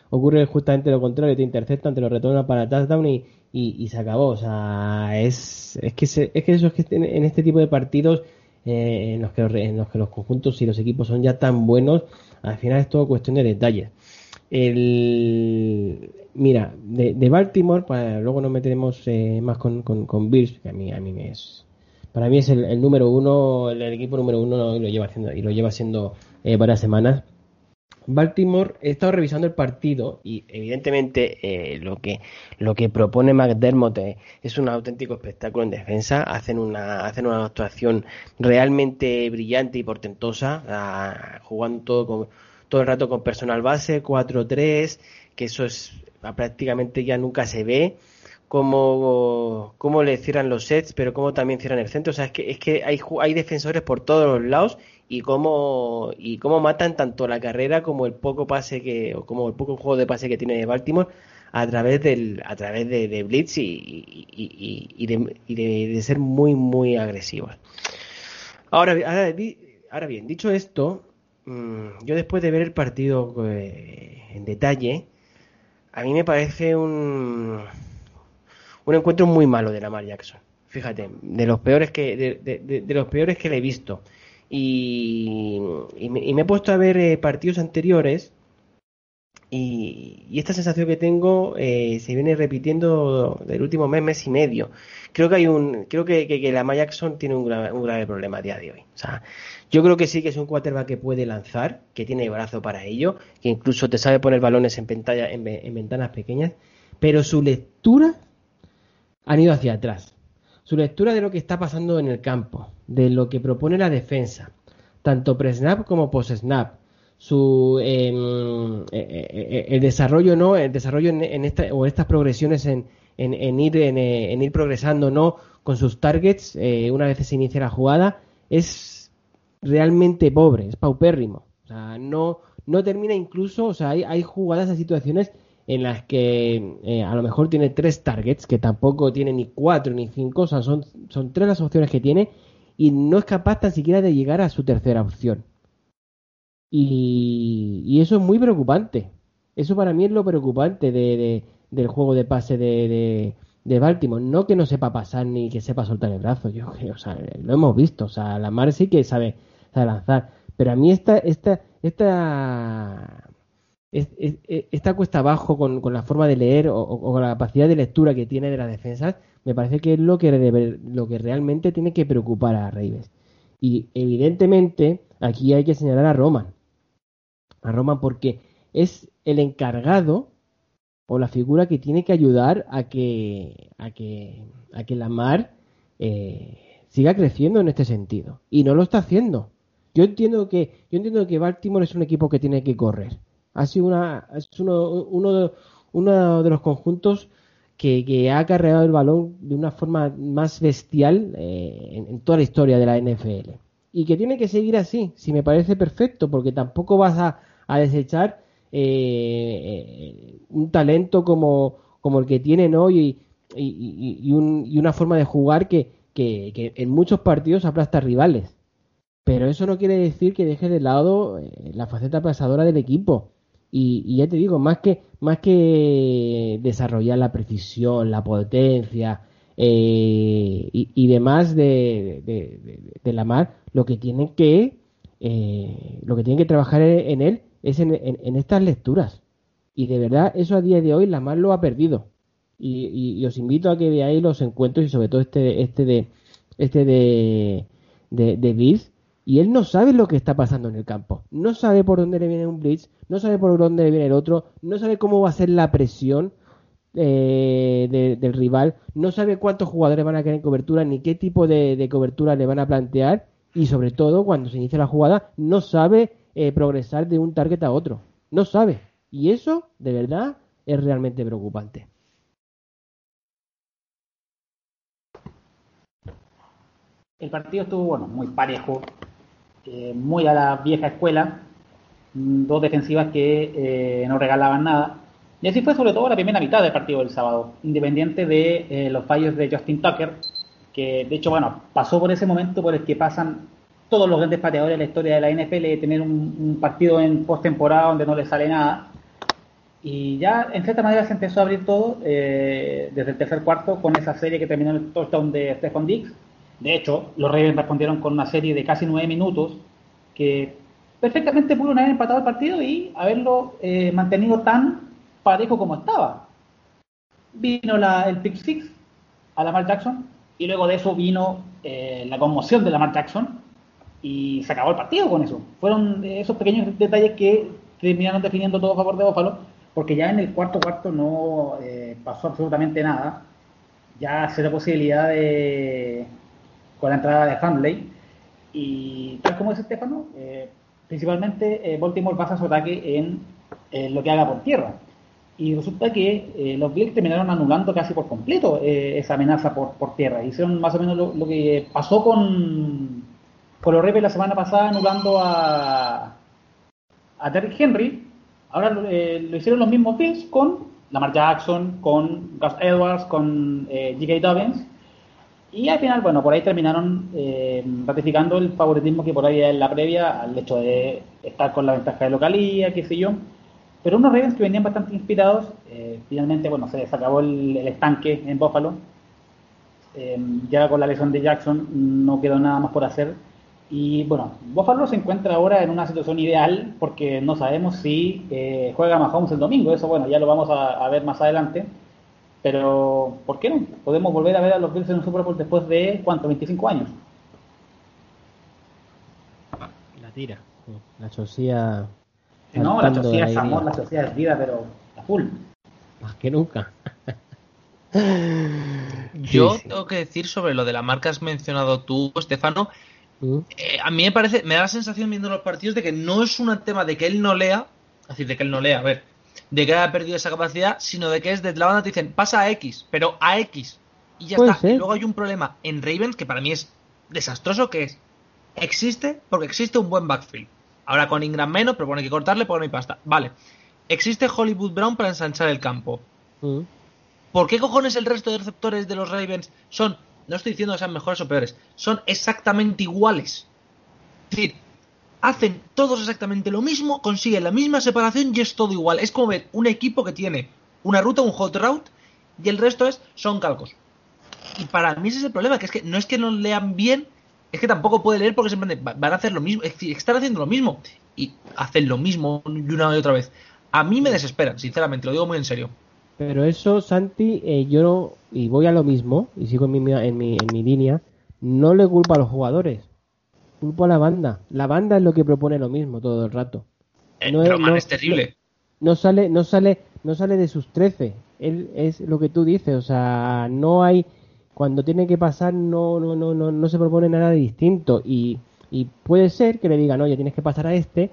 ocurre justamente lo contrario, te interceptan, te lo retornan para touchdown y, y, se acabó. O sea, es, es que se- es que eso es que en, en este tipo de partidos eh, en los que en los que los conjuntos y los equipos son ya tan buenos, al final es todo cuestión de detalles. El, mira, de, de Baltimore, para luego nos meteremos eh, más con, con, con Bills, que a mí, a mí me es, para mí es el, el número uno, el, el equipo número uno y lo lleva haciendo, y lo lleva haciendo eh, varias semanas. Baltimore, he estado revisando el partido y evidentemente eh, lo que lo que propone McDermott es un auténtico espectáculo en defensa. Hacen una hacen una actuación realmente brillante y portentosa, ah, jugando todo con todo el rato con personal base 4-3, que eso es ah, prácticamente ya nunca se ve. Cómo, cómo le cierran los sets, pero cómo también cierran el centro. O sea, es que, es que hay, hay defensores por todos los lados y cómo, y cómo matan tanto la carrera como el poco pase que, como el poco juego de pase que tiene Baltimore a través del, a través de, Blitz y, y, y- de, y de- ser muy, muy agresivos. Ahora, ahora, bien, dicho esto, mm, yo después de ver el partido eh, en detalle, a mí me parece un, un encuentro muy malo de Lamar Jackson. Fíjate, de los peores que, de- de- de los peores que le he visto. Y, me, he puesto a ver eh, partidos anteriores y, esta sensación que tengo eh, se viene repitiendo del último mes, mes y medio. Creo que hay un, creo que, que, que Lamar Jackson tiene un un grave problema a día de hoy. O sea, yo creo que sí que es un quarterback que puede lanzar, que tiene brazo para ello, que incluso te sabe poner balones en, pantalla, en, en ventanas pequeñas, pero su lectura han ido hacia atrás. Su lectura de lo que está pasando en el campo, de lo que propone la defensa, tanto pre-snap como post-snap, su em, eh, eh, eh, el desarrollo no el desarrollo en, en esta o estas progresiones en, en, en ir en, ir progresando no con sus targets una vez se inicia la jugada es realmente pobre es paupérrimo. O sea no no termina incluso, o sea, hay, hay jugadas, hay situaciones en las que eh, a lo mejor tiene tres targets, que tampoco tiene ni cuatro ni cinco, o sea, son, son tres las opciones que tiene y no es capaz tan siquiera de llegar a su tercera opción. Y, y eso es muy preocupante. Eso para mí es lo preocupante de, de- del juego de pase de, de, de Baltimore. No que no sepa pasar ni que sepa soltar el brazo. Yo, o sea, lo hemos visto. O sea, Lamar sí que sabe, sabe lanzar. Pero a mí esta, esta, esta, es- es- es- esta cuesta abajo con, la forma de leer o, con la capacidad de lectura que tiene de las defensas, me parece que es lo que, lo que realmente tiene que preocupar a Ravens. Y evidentemente aquí hay que señalar a Roman. A Roman porque es el encargado o la figura que tiene que ayudar a que a que a que Lamar eh, siga creciendo en este sentido y no lo está haciendo. Yo entiendo que yo entiendo que Baltimore es un equipo que tiene que correr. Ha sido una es uno, de, uno de los conjuntos que, que ha acarreado el balón de una forma más bestial eh, en, toda la historia de la NFL. Y que tiene que seguir así, si me parece perfecto, porque tampoco vas a, a desechar eh, un talento como, el que tienen hoy y un- y una forma de jugar que, que- que en muchos partidos aplasta rivales. Pero eso no quiere decir que deje de lado eh, la faceta pasadora del equipo. Y, ya te digo, más que, más que desarrollar la precisión, la potencia eh, y, demás de, de, la mar, lo que tienen que eh, lo que tienen que trabajar en él es en, en- estas lecturas. Y de verdad, eso a día de hoy la mar lo ha perdido. Y, y- os invito a que veáis los encuentros y sobre todo este, este de este de, de, de Blitz. Y él no sabe lo que está pasando en el campo. No sabe por dónde le viene un Blitz, no sabe por dónde le viene el otro, no sabe cómo va a ser la presión eh, de- del rival, no sabe cuántos jugadores van a caer en cobertura, ni qué tipo de, de cobertura le van a plantear. Y sobre todo, cuando se inicia la jugada, no sabe eh, progresar de un target a otro. No sabe. Y eso, de verdad, es realmente preocupante. El partido estuvo, bueno, muy parejo, muy a la vieja escuela, mm, dos defensivas que eh, no regalaban nada. Y así fue sobre todo la primera mitad del partido del sábado, independiente de eh, los fallos de Justin Tucker, que de hecho, bueno, pasó por ese momento por el que pasan todos los grandes pateadores de la historia de la NFL, tener un, un partido en postemporada donde no le sale nada. Y ya en cierta manera se empezó a abrir todo eh, desde el tercer cuarto con esa serie que terminó en el touchdown de Stephon Diggs. De hecho, los Ravens respondieron con una serie de casi nueve minutos que perfectamente pudieron haber empatado el partido y haberlo eh, mantenido tan parejo como estaba. Vino la- el pick six a Lamar Jackson y luego de eso vino eh, la conmoción de Lamar Jackson y se acabó el partido con eso. Fueron eh, esos pequeños detalles que terminaron definiendo todo a favor de Buffalo, porque ya en el cuarto cuarto no pasó absolutamente nada. Ya se dio posibilidad de, con la entrada de Handley, y tal como dice Estefano, eh, principalmente eh, Baltimore basa su ataque en eh, lo que haga por tierra. Y resulta que eh, los Bills terminaron anulando casi por completo eh, esa amenaza por, por tierra. Hicieron más o menos lo, lo que pasó con, con los Ravens la semana pasada, anulando a, a Derrick Henry. Ahora eh, lo hicieron los mismos Bills con Lamar Jackson, con Gus Edwards, con eh, J.K. Dobbins. Y al final, bueno, por ahí terminaron eh, ratificando el favoritismo que por ahí en la previa al hecho de estar con la ventaja de localía, qué sé yo. Pero unos Ravens que venían bastante inspirados, eh, finalmente, bueno, se les acabó el, estanque en Buffalo. Eh, ya con la lesión de Jackson no quedó nada más por hacer. Y bueno, Buffalo se encuentra ahora en una situación ideal porque no sabemos si eh, juega Mahomes el domingo. Eso, bueno, ya lo vamos a ver más adelante. Pero, ¿por qué no? Podemos volver a ver a los Bills en un Super Bowl después de, ¿cuánto? 25 años. La tira. La chosía. No, la sociedad es amor, la sociedad es vida, pero a full. Más que nunca. Yo Sí, sí. tengo que decir sobre lo de la marca que has mencionado tú, Estefano. ¿Mm? eh, a mí me parece, me da la sensación viendo los partidos de que no es un tema de que él no lea, es decir, de que él no lea, a ver, de que haya perdido esa capacidad, sino de que es desde la banda te dicen pasa a X, pero a X. Y ya está. Y luego hay un problema en Ravens que para mí es desastroso, que es existe porque existe un buen backfield. Ahora con Ingram menos, pero bueno, hay que cortarle porque no hay pasta. Vale. Existe Hollywood Brown para ensanchar el campo. Mm. ¿Por qué cojones el resto de receptores de los Ravens son, no estoy diciendo que sean mejores o peores, son exactamente iguales? Es decir, hacen todos exactamente lo mismo, consiguen la misma separación y es todo igual. Es como ver un equipo que tiene una ruta, un hot route, y el resto es, son calcos. Y para mí ese es el problema, que es que no es que no lean bien, es que tampoco puede leer porque siempre van a hacer lo mismo, están haciendo lo mismo y hacen lo mismo y una y otra vez. A mí me desesperan, sinceramente, lo digo muy en serio. Pero eso, Santi, eh, yo no, y voy a lo mismo, y sigo en mi, en, mi, en mi línea, no le culpo a los jugadores, culpo a la banda. La banda es lo que propone lo mismo todo el rato. Eh, No es- no- es terrible. No sale, no sale, no sale de sus 13. Él es lo que tú dices, o sea, no hay, cuando tiene que pasar, no, no, no, no, no se propone nada distinto. Y, y puede ser que le digan, oye, tienes que pasar a este,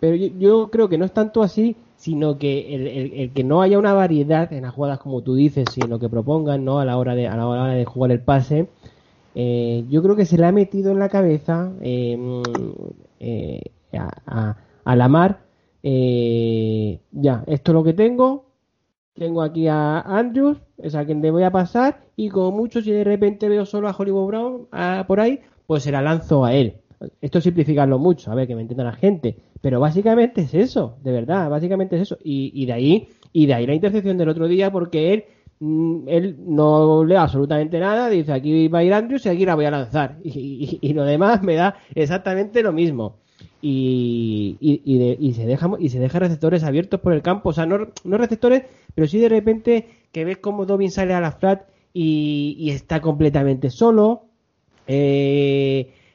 pero yo, yo creo que no es tanto así, sino que el, el- el que no haya una variedad en las jugadas como tú dices, y en lo que propongan, ¿no? A la hora de, a la hora de jugar el pase, eh, yo creo que se le ha metido en la cabeza eh, eh, a, a, a Lamar, eh, ya, esto es lo que tengo, tengo aquí a Andrews, es a quien le voy a pasar, y como mucho si de repente veo solo a Hollywood Brown por ahí, pues se la lanzo a él. Esto es simplificarlo mucho, a ver que me entienda la gente, pero básicamente es eso, de verdad, básicamente es eso, y, y de ahí, y de ahí la intercepción del otro día, porque él él no lee absolutamente nada, dice aquí va a ir Andrews y aquí la voy a lanzar. Y, y- lo demás me da exactamente lo mismo. Y, y, y se deja y se deja receptores abiertos por el campo, o sea, no, no receptores, pero sí de repente que ves como Dobbin sale a la flat y, y está completamente solo. Eh,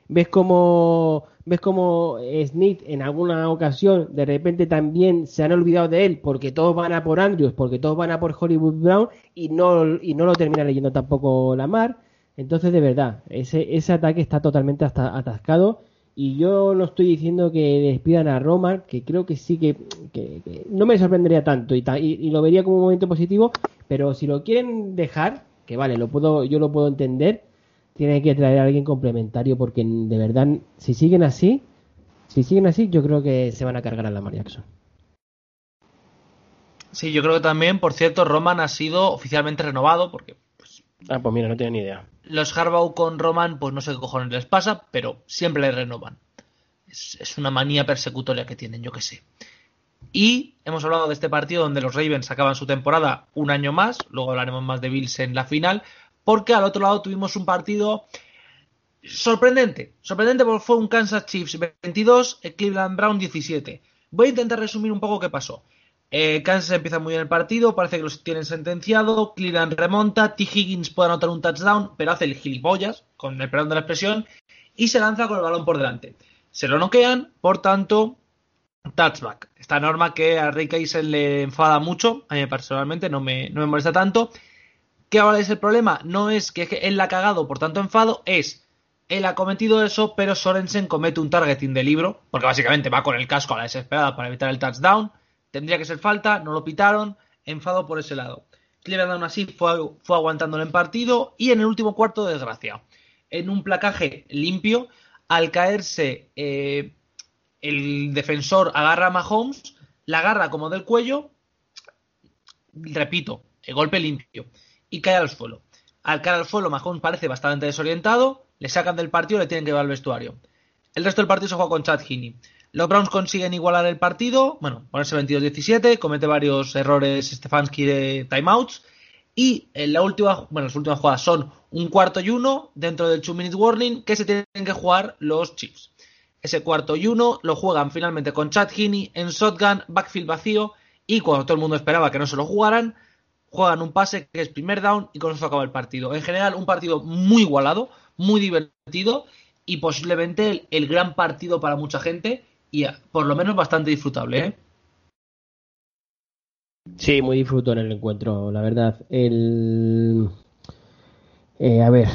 ves como ves como Smith en alguna ocasión de repente también se han olvidado de él porque todos van a por Andrews, porque todos van a por Hollywood Brown y no y no lo termina leyendo tampoco Lamar. Entonces, de verdad, ese, ese ataque está totalmente hasta atascado. Y yo no estoy diciendo que despidan a Roman, que creo que sí que, que- no me sorprendería tanto y, y- y lo vería como un momento positivo, pero si lo quieren dejar, que vale, lo puedo, yo lo puedo entender, tiene que traer a alguien complementario porque de verdad, si siguen así, si siguen así, yo creo que se van a cargar a Lamar Jackson. Sí, yo creo que también, por cierto, Roman ha sido oficialmente renovado, porque pues, Ah, pues mira, no tengo ni idea. los Harbaugh con Roman, pues no sé qué cojones les pasa, pero siempre le renovan. Es, es una manía persecutoria que tienen, yo que sé. Y hemos hablado de este partido donde los Ravens acaban su temporada un año más, luego hablaremos más de Bills en la final, porque al otro lado tuvimos un partido sorprendente, sorprendente porque fue un Kansas Chiefs 22, eh, Cleveland Brown 17. Voy a intentar resumir un poco qué pasó. Eh, Kansas empieza muy bien el partido, parece que los tienen sentenciado, Cleveland remonta, T. Higgins puede anotar un touchdown, pero hace el gilipollas, con el perdón de la expresión, y se lanza con el balón por delante. Se lo noquean, por tanto, touchback. Esta norma que a Rick Eisen le enfada mucho, a mí personalmente no me, no me molesta tanto. ¿Qué ahora es el problema? No es que él la ha cagado, por tanto enfado, es él ha cometido eso, pero Sorensen comete un targeting de libro, porque básicamente va con el casco a la desesperada para evitar el touchdown. Tendría que ser falta, no lo pitaron, enfado por ese lado. Cleveland aún así fue, fue aguantándolo en partido y en el último cuarto, desgracia. En un placaje limpio, al caerse eh, el defensor agarra a Mahomes, la agarra como del cuello, repito, el golpe limpio, y cae al suelo. Al caer al suelo, Mahomes parece bastante desorientado, le sacan del partido y le tienen que llevar al vestuario. El resto del partido se juega con Chad Heaney. Los Browns consiguen igualar el partido, bueno, ponerse 22-17, comete varios errores Stefanski de timeouts, y en la última, bueno, las últimas jugadas son un cuarto y uno dentro del 2 minute warning que se tienen que jugar los Chiefs. Ese cuarto y uno lo juegan finalmente con Chad Heaney en shotgun, backfield vacío, y cuando todo el mundo esperaba que no se lo jugaran, juegan un pase que es primer down y con eso acaba el partido. En general, un partido muy igualado, muy divertido y posiblemente el, gran partido para mucha gente y a- por lo menos bastante disfrutable. ¿eh? Sí, muy disfruto en el encuentro, la verdad. El... eh, a ver,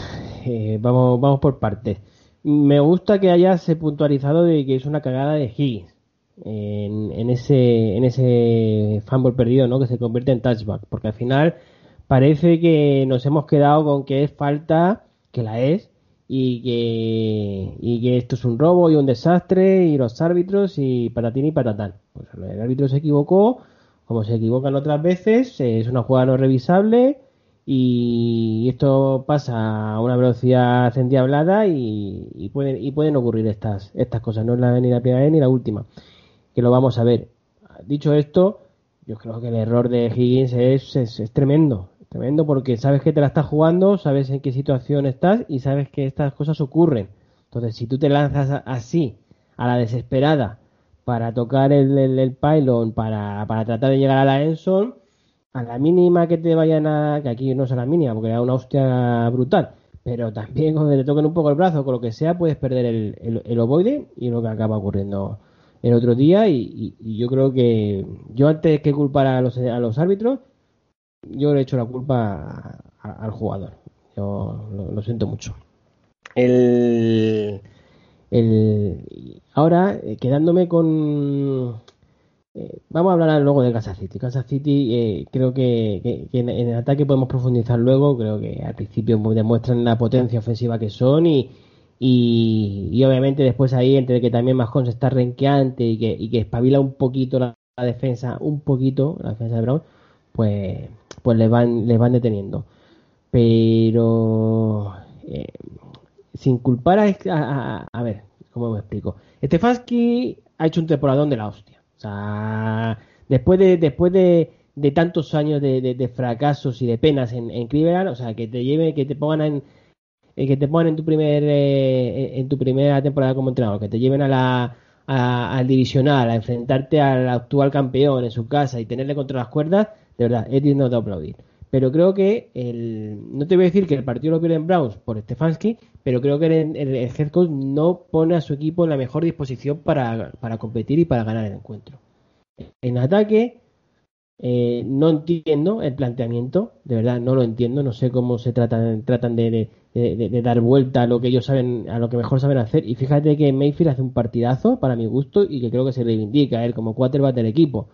eh, vamos, vamos por partes. Me gusta que hayas puntualizado de que es una cagada de Higgins en, en ese en ese fumble perdido, ¿no? Que se convierte en touchback, porque al final parece que nos hemos quedado con que es falta, que la es, y que, y que esto es un robo y un desastre y los árbitros y patatín y patatán. Pues el árbitro se equivocó, como se equivocan otras veces, es una jugada no revisable y esto pasa a una velocidad endiablada y, y pueden, y pueden ocurrir estas, estas cosas. No es la, ni la primera vez ni la última, que lo vamos a ver. Dicho esto, yo creo que el error de Higgins es, es, es tremendo. Tremendo porque sabes que te la estás jugando, sabes en qué situación estás y sabes que estas cosas ocurren. Entonces, si tú te lanzas así, a la desesperada, para tocar el, el, pylon, para, para tratar de llegar a la Enson, a la mínima que te vayan a. que aquí no es a la mínima, porque era una hostia brutal. Pero también cuando te toquen un poco el brazo, con lo que sea, puedes perder el, el, el ovoide y lo que acaba ocurriendo el otro día. Y, y- y yo creo que yo antes que culpar a los, a los árbitros, yo le he hecho la culpa a- a- al jugador. Yo lo, lo siento mucho. El, el, ahora, eh, quedándome con. eh, vamos a hablar luego de Kansas City. Kansas City, eh, creo que, que- que en, en el ataque podemos profundizar luego. Creo que al principio demuestran la potencia ofensiva que son y, y, obviamente después ahí, entre que también Mahomes está renqueante y que, y que espabila un poquito la, defensa, un poquito, la defensa de Brown, pues, pues les van, les van deteniendo. Pero eh, sin culpar a, a, a- ver, ¿cómo me explico? Stefanski ha hecho un temporadón de la hostia. O sea, después de, después de, de tantos años de, de- fracasos y de penas en, en Cleveland, o sea, que te lleve, que te pongan en, eh, que te pongan en tu primer eh, en tu primera temporada como entrenador, que te lleven a la a- al divisional, a enfrentarte al actual campeón en su casa y tenerle contra las cuerdas, de verdad, es digno de aplaudir. Pero creo que el, no te voy a decir que el partido lo pierden Browns por Stefanski, pero creo que el, el, el coach no pone a su equipo en la mejor disposición para, para competir y para ganar el encuentro. En ataque, eh, no entiendo el planteamiento, de verdad no lo entiendo, no sé cómo se tratan, tratan de, de- dar vuelta a lo que ellos saben, a lo que mejor saben hacer. Y fíjate que Mayfield hace un partidazo para mi gusto y que creo que se reivindica él como quarterback del equipo.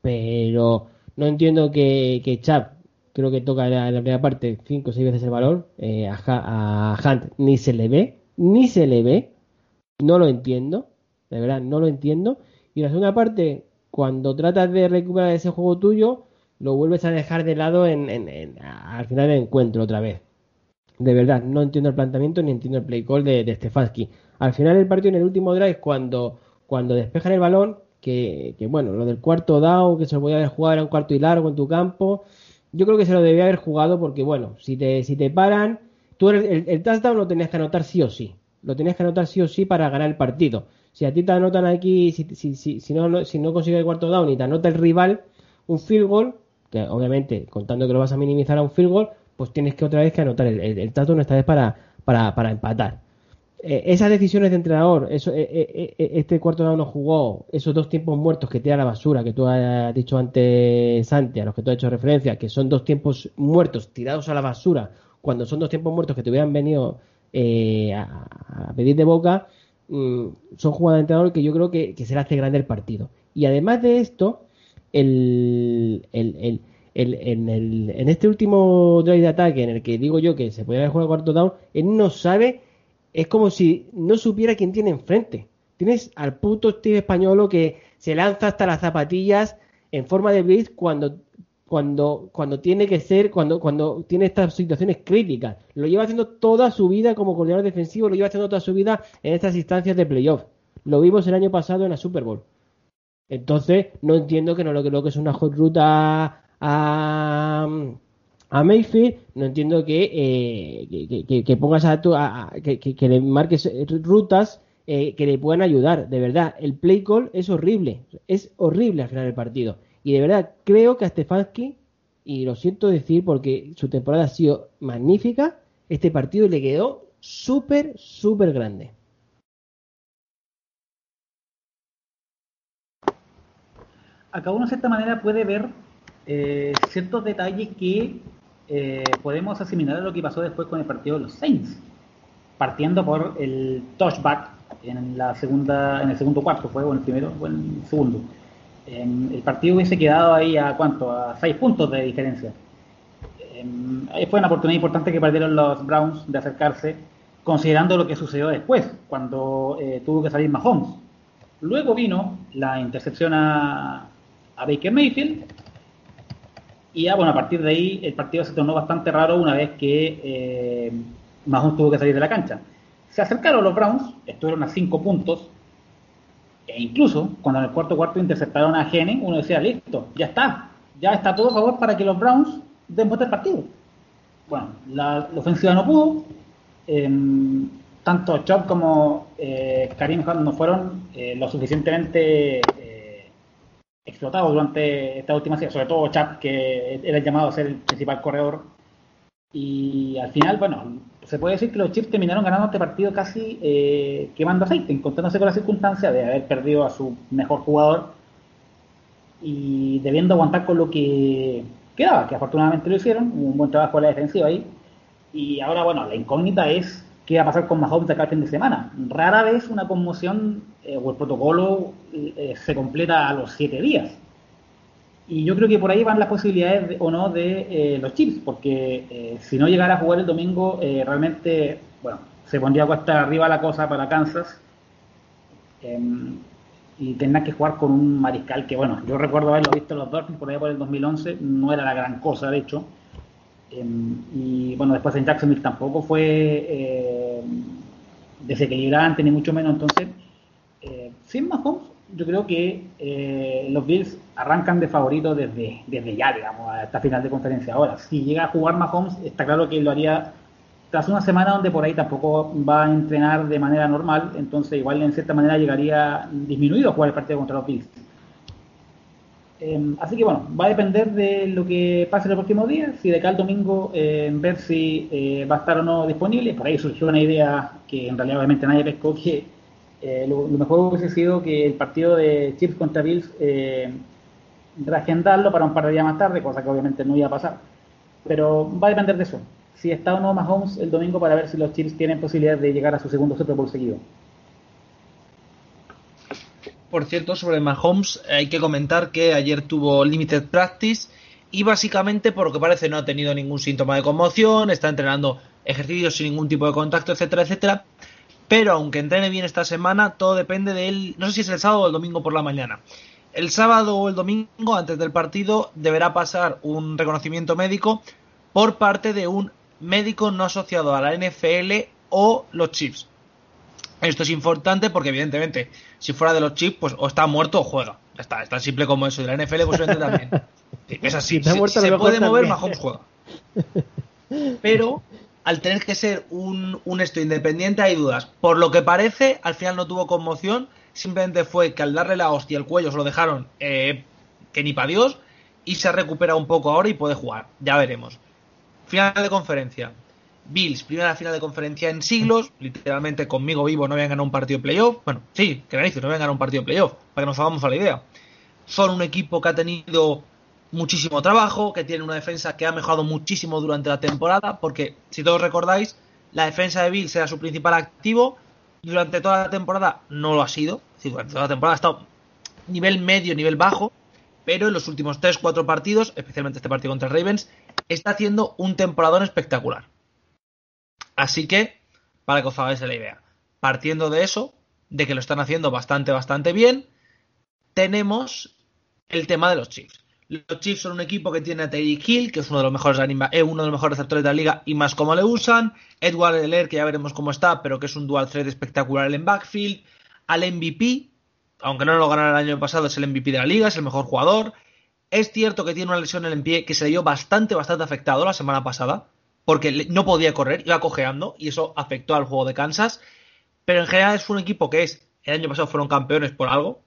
Pero no entiendo que, que Chap, creo que toca en la, primera parte cinco o seis veces el valor, eh, a, a Hunt ni se le ve, ni se le ve, no lo entiendo, de verdad, no lo entiendo. Y la segunda parte, cuando tratas de recuperar ese juego tuyo, lo vuelves a dejar de lado en, en- en- al final del encuentro otra vez. De verdad, no entiendo el planteamiento ni entiendo el play call de, Stefanski. Al final del partido, en el último drive, cuando, cuando despejan el balón, que, que bueno, lo del cuarto down, que se lo podía haber jugado era un cuarto y largo en tu campo, yo creo que se lo debía haber jugado porque, bueno, si te, si te paran, tú eres- el, el touchdown lo tenías que anotar sí o sí. Lo tenías que anotar sí o sí para ganar el partido. Si a ti te anotan aquí, si, si, si, si no, no- si no consigues el cuarto down y te anota el rival un field goal, que obviamente contando que lo vas a minimizar a un field goal, pues tienes que otra vez que anotar el, el, el touchdown esta vez para, para, para empatar. Eh, esas decisiones de entrenador, eso, eh, eh, este cuarto down no jugó, esos dos tiempos muertos que tira la basura, que tú has dicho antes, Santi, a los que tú has hecho referencia, que son dos tiempos muertos tirados a la basura, cuando son dos tiempos muertos que te hubieran venido a, a pedir de boca, mm, son jugadas de entrenador que yo creo que, que se le hace grande el partido. Y además de esto, el, el, el, en, el- en este último drive de ataque en el que digo yo que se podría haber jugado cuarto down, él no sabe, es como si no supiera quién tiene enfrente. Tienes al puto Steve Españolo que se lanza hasta las zapatillas en forma de blitz cuando cuando cuando tiene que ser cuando cuando tiene estas situaciones críticas. Lo lleva haciendo toda su vida como coordinador defensivo, lo lleva haciendo toda su vida en estas instancias de playoff. Lo vimos el año pasado en la Super Bowl. Entonces, no entiendo que no lo que, lo que es una hot ruta a, a Mayfield, no entiendo que, eh, que, pongas a, tu, a- que- que le marques eh, rutas eh, que le puedan ayudar. De verdad, el play call es horrible, es horrible al final del partido. Y de verdad, creo que a Stefanski, y lo siento decir porque su temporada ha sido magnífica, este partido le quedó súper, súper grande. acá uno de cierta manera puede ver eh, ciertos detalles que eh, podemos asimilar a lo que pasó después con el partido de los Saints, partiendo por el touchback en la segunda, en el segundo cuarto, fue o en el primero o en el segundo. En- el partido hubiese quedado ahí a cuánto, a seis puntos de diferencia. Ahí fue una oportunidad importante que perdieron los Browns de acercarse. considerando lo que sucedió después, cuando eh, tuvo que salir Mahomes. Luego vino la intercepción a, a Baker Mayfield, y ya, bueno, a partir de ahí el partido se tornó bastante raro una vez que eh, Mahomes tuvo que salir de la cancha. Se acercaron los Browns, estuvieron a 5 puntos, e incluso cuando en el cuarto cuarto interceptaron a Gene, uno decía, listo, ya está, ya está todo a favor para que los Browns den vuelta al partido. Bueno, la, la ofensiva no pudo, em, tanto Chop como eh, Karim Hunt no fueron eh, lo suficientemente eh, explotados durante esta última serie, sobre todo Chap, que era llamado a ser el principal corredor. Y al final, bueno, se puede decir que los Chiefs terminaron ganando este partido casi eh, quemando aceite, encontrándose con la circunstancia de haber perdido a su mejor jugador y debiendo aguantar con lo que quedaba, que afortunadamente lo hicieron, un buen trabajo en la defensiva ahí. Y ahora, bueno, la incógnita es qué va a pasar con Mahomes de acá al fin de semana. Rara vez una conmoción eh, o el protocolo eh, se completa a los siete días. Y yo creo que por ahí van las posibilidades de- o no de eh, los Chiefs, porque eh, si no llegara a jugar el domingo, eh, realmente, bueno, se pondría cuesta arriba la cosa para Kansas. Em, y tendrá que jugar con un mariscal que, bueno, yo recuerdo haberlo visto en los Dolphins por allá por el 2011, no era la gran cosa, de hecho. Em, y bueno, después en Jacksonville tampoco fue eh, desequilibrante, ni mucho menos. Entonces, eh, sin Mahomes, yo creo que eh, los Bills arrancan de favorito desde, desde ya, digamos, a esta final de conferencia. Ahora, si llega a jugar Mahomes, está claro que lo haría tras una semana donde por ahí tampoco va a entrenar de manera normal, entonces igual en cierta manera llegaría disminuido a jugar el partido contra los Bills. Eh, así que bueno, va a depender de lo que pase los próximos días, si de acá al domingo eh, ver si eh, va a estar o no disponible. Por ahí surgió una idea que en realidad obviamente nadie pescó, que eh, lo, mejor hubiese sido que el partido de Chiefs contra Bills eh, reagendarlo para un par de días más tarde, cosa que obviamente no iba a pasar. Pero va a depender de eso. Si está o no Mahomes el domingo para ver si los Chiefs tienen posibilidad de llegar a su segundo Super Bowl seguido. Por cierto, sobre Mahomes, hay que comentar que ayer tuvo limited practice y básicamente, por lo que parece, no ha tenido ningún síntoma de conmoción, está entrenando ejercicios sin ningún tipo de contacto, etcétera, etcétera. Pero aunque entrene bien esta semana, todo depende de él. No sé si es el sábado o el domingo por la mañana. El sábado o el domingo, antes del partido, deberá pasar un reconocimiento médico por parte de un médico no asociado a la NFL o los Chiefs. Esto es importante porque, evidentemente, si fuera de los Chiefs, pues o está muerto o juega. Ya está, es tan simple como eso. Y de la NFL, posiblemente también. Es así. Si Si- se puede mover. Mahomes juega. Pero al tener que ser un, un esto independiente hay dudas. Por lo que parece, al final no tuvo conmoción. Simplemente fue que al darle la hostia el cuello se lo dejaron eh, que ni para Dios. Y se recupera un poco ahora y puede jugar. Ya veremos. Final de conferencia. Bills, primera final de conferencia en siglos. Literalmente conmigo vivo no habían ganado un partido de playoff. Bueno, sí, que narices, no habían ganado un partido de playoff. Para que nos hagamos a la idea. Son un equipo que ha tenido muchísimo trabajo, que tiene una defensa que ha mejorado muchísimo durante la temporada, porque si todos recordáis, la defensa de Bills era su principal activo, durante toda la temporada no lo ha sido, durante toda la temporada ha estado nivel medio, nivel bajo, pero en los últimos 3-4 partidos, especialmente este partido contra Ravens, está haciendo un temporadón espectacular. Así que, para que os hagáis la idea, partiendo de eso, de que lo están haciendo bastante, bastante bien, tenemos el tema de los Chiefs. Los Chiefs son un equipo que tiene a Tyreek Hill, que es uno de los mejores eh, uno de los mejores receptores de la liga y más como le usan. Edward Heller, que ya veremos cómo está, pero que es un dual threat espectacular en backfield. Al MVP, aunque no lo ganara el año pasado, es el MVP de la liga, es el mejor jugador. Es cierto que tiene una lesión en el pie que se le dio bastante, bastante afectado la semana pasada, porque no podía correr, iba cojeando, y eso afectó al juego de Kansas. Pero en general es un equipo que es, el año pasado fueron campeones por algo,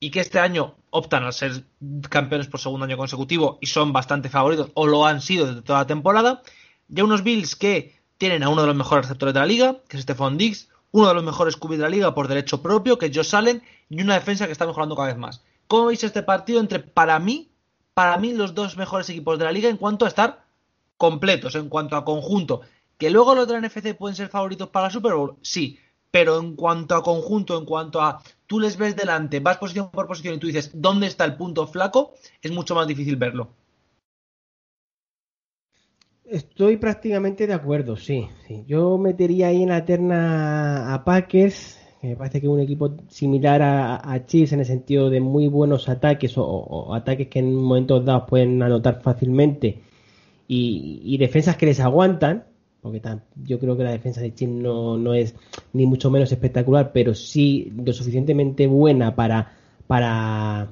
y que este año optan a ser campeones por segundo año consecutivo y son bastante favoritos, o lo han sido desde toda la temporada. Ya unos Bills que tienen a uno de los mejores receptores de la liga, que es Stephon Diggs, uno de los mejores QB de la liga por derecho propio, que es Josh Allen, y una defensa que está mejorando cada vez más. ¿Cómo veis este partido entre, para mí, para mí los dos mejores equipos de la liga en cuanto a estar completos, en cuanto a conjunto? Que luego los de la NFC pueden ser favoritos para la Super Bowl, sí, pero en cuanto a conjunto, en cuanto a tú les ves delante, vas posición por posición y tú dices dónde está el punto flaco, es mucho más difícil verlo. Estoy prácticamente de acuerdo, sí. Yo metería ahí en la terna a Packers, que me parece que es un equipo similar a, a Chiefs en el sentido de muy buenos ataques o, ataques que en momentos dados pueden anotar fácilmente y defensas que les aguantan, porque yo creo que la defensa de Chiefs no, no es ni mucho menos espectacular, pero sí lo suficientemente buena para, para,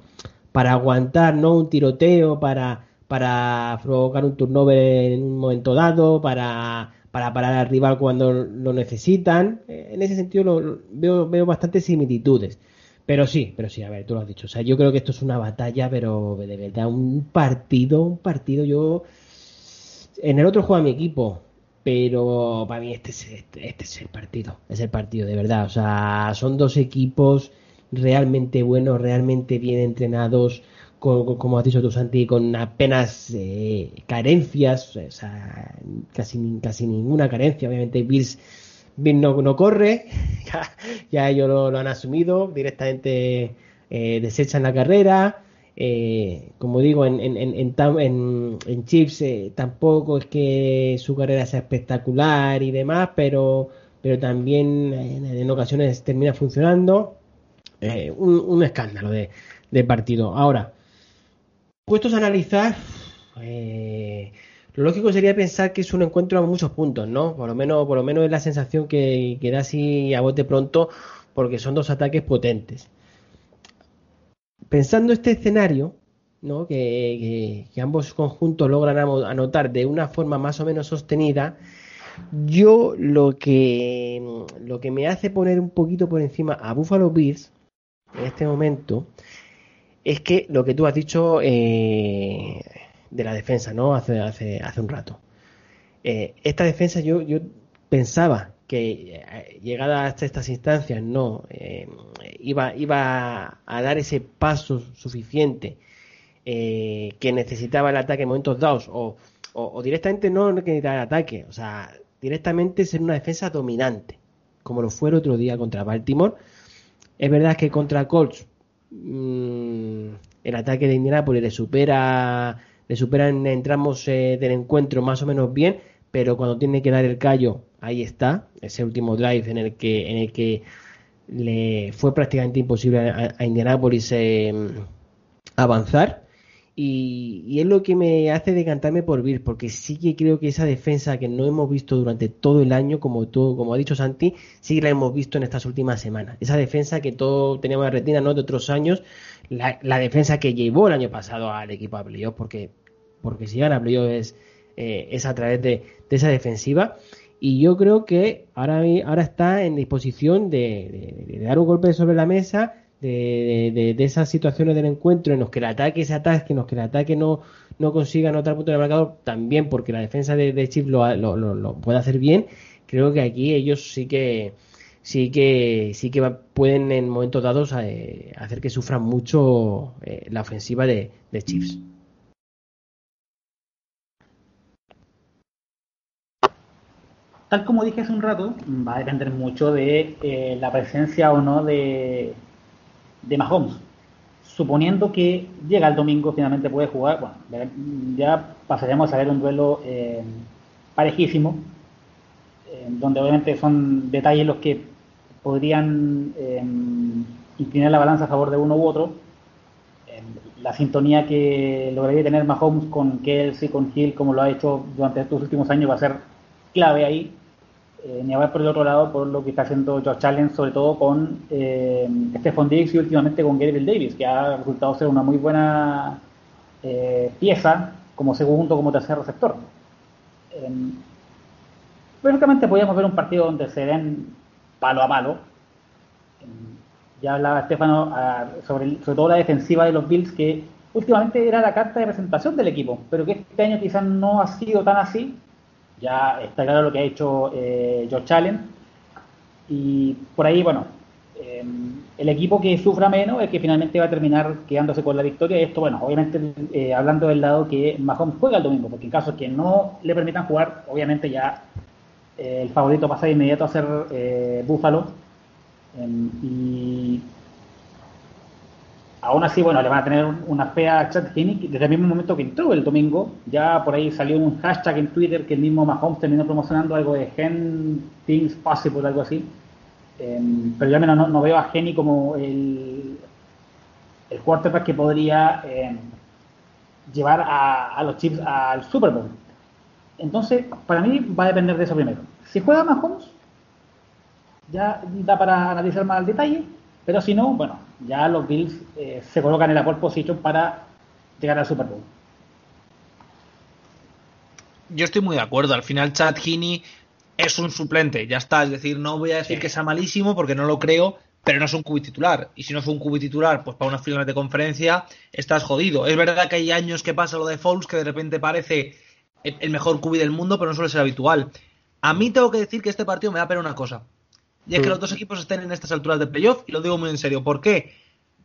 para aguantar ¿no? un tiroteo, para, para provocar un turnover en un momento dado, para, para parar al rival cuando lo necesitan. Eh, En ese sentido veo, veo bastantes similitudes. Pero sí, pero sí, a ver, tú lo has dicho. O sea, yo creo que esto es una batalla, pero de verdad, un partido, un partido, yo... En el otro juega mi equipo, pero para mí este es, este, este es el partido, es el partido de verdad. O sea, son dos equipos realmente buenos, realmente bien entrenados, con, como has dicho tú, Santi, con apenas eh, carencias, o sea, casi, casi ninguna carencia. Obviamente, Bills, Bills no, no corre, ya, ya ellos lo, lo han asumido, directamente eh, desechan la carrera. Eh, como digo, en, en, en, en, Chiefs eh, tampoco es que su carrera sea espectacular y demás, pero, pero también en, en ocasiones termina funcionando. Eh, un, un escándalo de, de partido. Ahora, puestos a analizar, eh, lo lógico sería pensar que es un encuentro a muchos puntos, ¿no? Por lo menos, por lo menos es la sensación que, que da así a bote pronto, porque son dos ataques potentes pensando este escenario, ¿no? que, que- ambos conjuntos logran anotar de una forma más o menos sostenida, yo lo que, lo que me hace poner un poquito por encima a Buffalo Bills en este momento es que lo que tú has dicho eh, de la defensa, ¿no? Hace, hace, hace un rato. Eh, esta defensa yo, yo pensaba que eh, llegada hasta estas instancias no eh, iba, iba a dar ese paso suficiente eh, que necesitaba el ataque en momentos dados o, o, directamente no que necesitaba el ataque, o sea, directamente ser una defensa dominante, como lo fue el otro día contra Baltimore. Es verdad que contra Colts mm, el ataque de Indianapolis le supera le supera en, en tramos eh, del encuentro más o menos bien, pero cuando tiene que dar el callo, ahí está, ese último drive en el que en el que le fue prácticamente imposible a, a Indianapolis eh, avanzar. Y, es lo que me hace decantarme por Bills, porque sí que creo que esa defensa que no hemos visto durante todo el año, como tú, como ha dicho Santi, sí la hemos visto en estas últimas semanas. Esa defensa que todos teníamos en retina ¿no? de otros años, la, la defensa que llevó el año pasado al equipo a porque, porque si llegan a es, eh, es a través de esa defensiva. Y yo creo que ahora, ahora está en disposición de, dar un golpe sobre la mesa, de, de- esas situaciones del encuentro en los que el ataque se atasque, en los que el ataque no, no consiga anotar punto de marcador, también porque la defensa de, de Chiefs lo, lo, lo- puede hacer bien. Creo que aquí ellos sí que sí que sí que pueden en momentos dados eh, hacer que sufran mucho eh, la ofensiva de, de Chiefs. Tal como dije hace un rato, va a depender mucho de eh, la presencia o no de, de Mahomes. Suponiendo que llega el domingo, finalmente puede jugar, bueno, ya pasaremos a ver un duelo eh, parejísimo, eh, donde obviamente son detalles los que podrían eh, inclinar la balanza a favor de uno u otro. Eh, la sintonía que lograría tener Mahomes con Kelsey, con Hill, como lo ha hecho durante estos últimos años, va a ser clave ahí. Eh, ni hablar por el otro lado por lo que está haciendo Josh Allen, sobre todo con eh, Stephon Diggs y últimamente con Gabriel Davis, que ha resultado ser una muy buena eh, pieza como segundo, como tercer receptor. Eh, Prácticamente podríamos ver un partido donde se den palo a palo. Eh, Ya hablaba Estefano ah, sobre todo la defensiva de los Bills, que últimamente era la carta de presentación del equipo, pero que este año quizás no ha sido tan así. Ya está claro lo que ha hecho eh, Josh Allen. Y por ahí, bueno, eh, el equipo que sufra menos es que finalmente va a terminar quedándose con la victoria. Y esto, bueno, obviamente eh, hablando del lado que Mahomes juega el domingo, porque en caso que no le permitan jugar, obviamente ya eh, el favorito pasa de inmediato a ser Em, eh, Búfalo. y Aún así, bueno, le van a tener un- una fea a Chad Henne desde el mismo momento que entró el domingo. Ya por ahí salió un hashtag en Twitter que el mismo Mahomes terminó promocionando algo de Gen Things Possible, algo así. Em, pero yo al menos no, veo a Henny como el, el quarterback que podría em, llevar a, a los Chiefs al Super Bowl. Entonces, para mí va a depender de eso primero. Si juega Mahomes, ya da para analizar más al detalle, pero si no, bueno, ya los Bills eh, se colocan en la pole position para llegar al Super Bowl. Yo estoy muy de acuerdo. Al final, Chad Heaney es un suplente, ya está. Es decir, no voy a decir que sea malísimo porque no lo creo, pero no es un cubi titular. Y si no es un cubi titular, pues para una final de conferencia estás jodido. Es verdad que hay años que pasa lo de Foles que de repente parece el el mejor cubi del mundo, pero no suele ser habitual. A mí tengo que decir que este partido me da pena una cosa. Y es que Mm. los dos equipos estén en estas alturas de playoff, y lo digo muy en serio. ¿Por qué?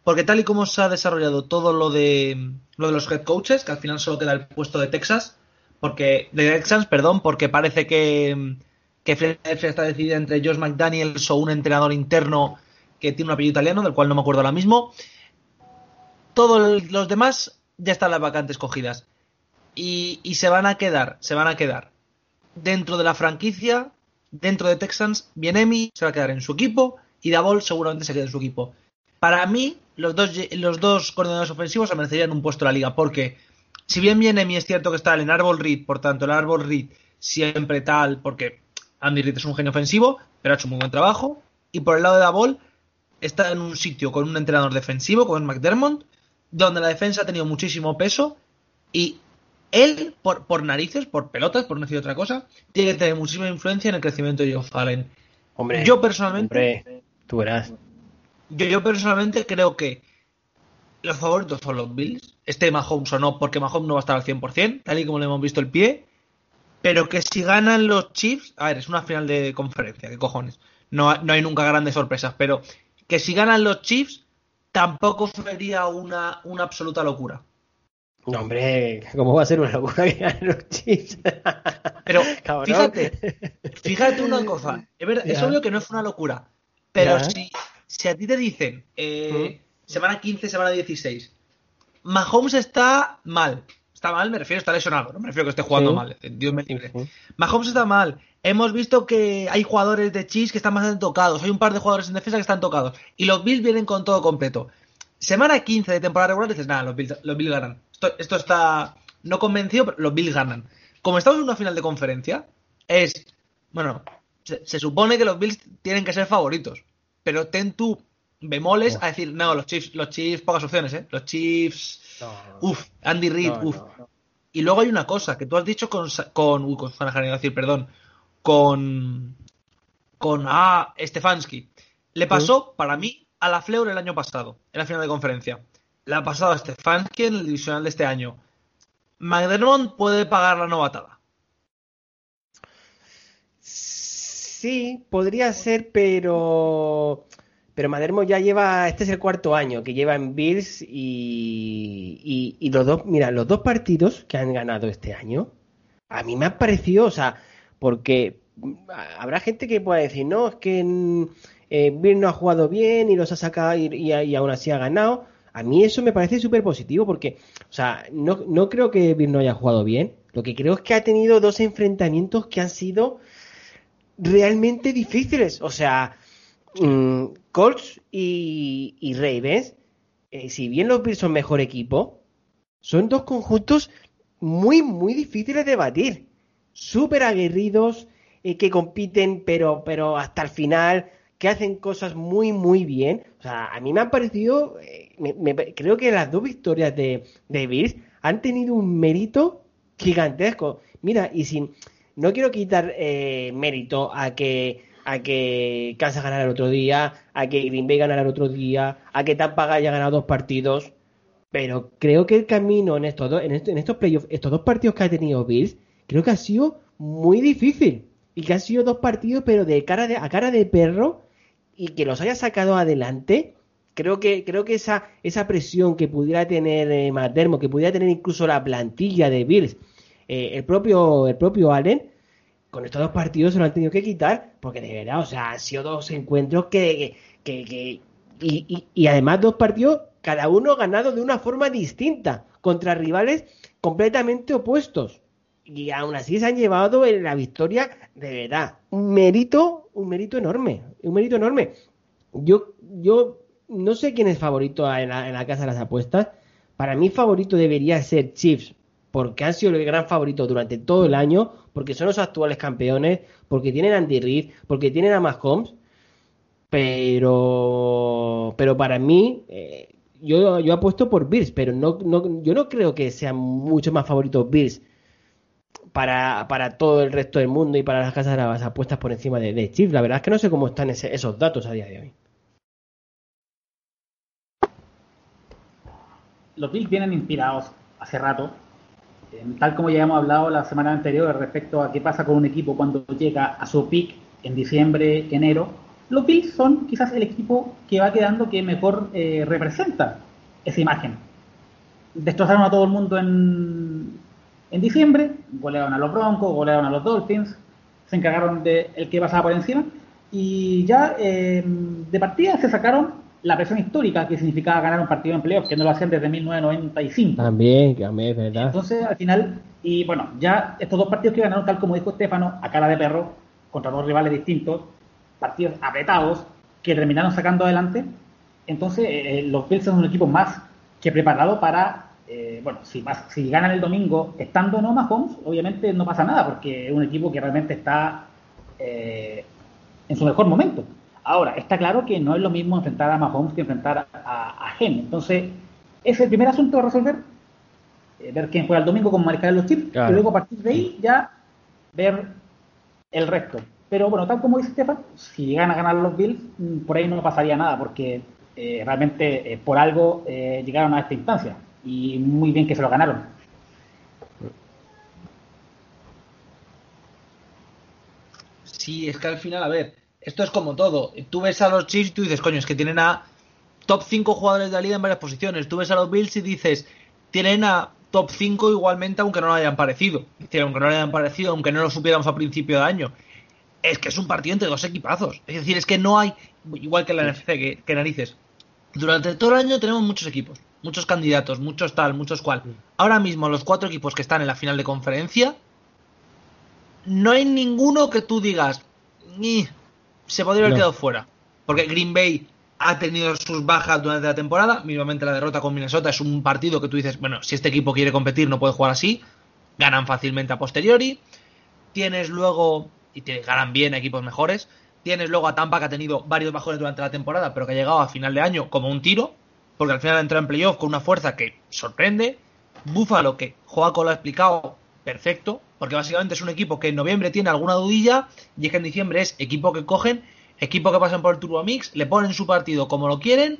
Porque tal y como se ha desarrollado todo lo de lo de los head coaches, que al final solo queda el puesto de Texas, porque de Texans, perdón, porque parece que que Philadelphia está decidida entre Josh McDaniels o un entrenador interno que tiene un apellido italiano, del cual no me acuerdo ahora mismo. Todos los demás ya están las vacantes cogidas. Y, y se van a quedar, se van a quedar dentro de la franquicia, dentro de Texans, Bienemi se va a quedar en su equipo y Davol seguramente se queda en su equipo. Para mí, los dos, los dos coordinadores ofensivos se merecerían un puesto en la liga, porque si bien Bienemi es cierto que está en Árbol Reed, por tanto el Árbol Reed siempre tal, porque Andy Reid es un genio ofensivo, pero ha hecho muy buen trabajo, y por el lado de Davol está en un sitio con un entrenador defensivo, es McDermott, donde la defensa ha tenido muchísimo peso y él, por, por narices, por pelotas, por no decir otra cosa, tiene que tener muchísima influencia en el crecimiento de Joe Fallen. Hombre, Yo personalmente, hombre, tú verás. yo, yo personalmente creo que los favoritos son los Bills, esté Mahomes o no, porque Mahomes no va a estar al 100%, tal y como le hemos visto el pie, pero que si ganan los Chiefs, a ver, es una final de conferencia, ¿qué cojones? No, no hay nunca grandes sorpresas, pero que si ganan los Chiefs, tampoco sería una, una absoluta locura. No, hombre, ¿cómo va a ser una locura que ganen los Chiefs? Pero Cabrón. fíjate, fíjate una cosa, es, verdad, es obvio que no es una locura, pero si, si a ti te dicen eh, semana 15, semana 16, Mahomes está mal, está mal, me refiero, está lesionado, no me refiero que esté jugando Sí. mal, Dios me libre. Mahomes está mal, hemos visto que hay jugadores de Chiefs que están bastante tocados, hay un par de jugadores en defensa que están tocados, y los Bills vienen con todo completo. Semana 15 de temporada regular dices, nada, los Bills, los Bills ganan. Esto, esto está no convencido, pero los Bills ganan. Como estamos en una final de conferencia, es, bueno, se, se supone que los Bills tienen que ser favoritos, pero ten tú bemoles a decir, no, los Chiefs, los Chiefs, pocas opciones, ¿eh? Los Chiefs, No, uff, Andy Reid, uff. Y luego hay una cosa que tú has dicho con, con, uy, con Shanahan, iba a decir, perdón, con, con, ah, Stefanski. Le pasó, para mí, a la Fleur el año pasado, en la final de conferencia. Le ha pasado a Stefanski en el divisional de este año. McDermott puede pagar la novatada. Sí, podría ser, pero. Pero Madermo ya lleva. Este es el cuarto año que lleva en Bills y, y, y los dos. Mira, los dos partidos que han ganado este año. A mí me han parecido, o sea, porque mm, habrá gente que pueda decir, no, es que eh, no ha jugado bien y los ha sacado y, aún así ha ganado. A mí eso me parece súper positivo porque, o sea, no, no creo que Bills no haya jugado bien. Lo que creo es que ha tenido dos enfrentamientos que han sido realmente difíciles. O sea, mm, Colts y, y Ravens, eh, si bien los Bills son mejor equipo, son dos conjuntos muy, muy difíciles de batir. Súper aguerridos, eh, que compiten, pero, pero hasta el final, que hacen cosas muy, muy bien. O sea, a mí me han parecido, eh, me- me- creo que las dos victorias de, de Bills han tenido un mérito gigantesco. Mira, y sin, no quiero quitar eh, mérito a que a que Kansas ganara el otro día, a que Green Bay ganara el otro día, a que Tampa haya ganado dos partidos, pero creo que el camino en estos dos, en, esto- en estos playoffs, estos dos partidos que ha tenido Bills, creo que ha sido muy difícil y que han sido dos partidos, pero de cara de a cara de perro y que los haya sacado adelante. Creo que, creo que esa, esa presión que pudiera tener eh, McDermott, que pudiera tener incluso la plantilla de Bills, eh, el propio, el propio Allen, con estos dos partidos se lo han tenido que quitar, porque de verdad, o sea, han sido dos encuentros que, que, que- y, y- y además dos partidos cada uno ganado de una forma distinta, contra rivales completamente opuestos. Y aún así se han llevado en la victoria de verdad. Un mérito, un mérito enorme, un mérito enorme. Yo, yo no sé quién es favorito en la, casa de las apuestas. Para mí favorito debería ser Chiefs, porque han sido el gran favorito durante todo el año, porque son los actuales campeones, porque tienen Andy Reid, porque tienen a Mahomes. Pero, pero para mí, eh, yo, yo apuesto por Bills, pero no, no, yo no creo que sean mucho más favoritos Bills para, para todo el resto del mundo y para las casas de las apuestas por encima de, de. La verdad es que no sé cómo están ese- esos datos a día de hoy. los Bills vienen inspirados hace rato. Eh, tal como ya hemos hablado la semana anterior respecto a qué pasa con un equipo cuando llega a su peak en diciembre, enero, los Bills son quizás el equipo que va quedando que mejor eh, representa esa imagen. Destrozaron a todo el mundo en, en diciembre, golearon a los Broncos, golearon a los Dolphins, se encargaron de el que pasaba por encima y ya eh, de partida se sacaron la presión histórica que significaba ganar un partido en playoff, que no lo hacían desde 1995. También, es verdad. Entonces, al final, y bueno, ya estos dos partidos que ganaron, tal como dijo Estefano, a cara de perro, contra dos rivales distintos, partidos apretados, que terminaron sacando adelante. Entonces, eh, los Bills son un equipo más que preparado para, eh, bueno, si, si ganan el domingo estando no Mahomes, obviamente no pasa nada, porque es un equipo que realmente está eh, en su mejor momento. Ahora, está claro que no es lo mismo enfrentar a Mahomes que enfrentar a, a Gen. Entonces, es el primer asunto a resolver, eh, ver quién juega el domingo como mariscal de los Claro. y luego a partir de ahí ya ver el resto. Pero bueno, tal como dice Stefan, si llegan a ganar los Bills, mm, por ahí no pasaría nada, porque eh, realmente eh, por algo eh, llegaron a esta instancia. Y muy bien que se lo ganaron. Sí, es que al final, a ver, esto es como todo. Tú ves a los Chiefs y tú dices, coño, es que tienen a top 5 jugadores de la liga en varias posiciones. Tú ves a los Bills y dices, tienen a top 5 igualmente, aunque no lo hayan parecido. Es decir, aunque no lo hayan parecido, aunque no lo supiéramos a principio de año. Es que es un partido entre dos equipazos. Es decir, es que no hay, igual que en la NFC, que, que narices. Durante todo el año tenemos muchos equipos, muchos candidatos, muchos tal, muchos cual. Ahora mismo, los cuatro equipos que están en la final de conferencia, no hay ninguno que tú digas, ni se podría haber No. quedado fuera. Porque Green Bay ha tenido sus bajas durante la temporada, mismamente la derrota con Minnesota es un partido que tú dices, bueno, si este equipo quiere competir no puede jugar así, ganan fácilmente a posteriori. Tienes luego, y te ganan bien a equipos mejores, tienes luego a Tampa que ha tenido varios bajones durante la temporada, pero que ha llegado a final de año como un tiro, porque al final ha entrado en playoff con una fuerza que sorprende. Buffalo, que Joaco lo ha explicado perfecto, porque básicamente es un equipo que en noviembre tiene alguna dudilla, y es que en diciembre es equipo que cogen, equipo que pasan por el Turbo Mix, le ponen su partido como lo quieren,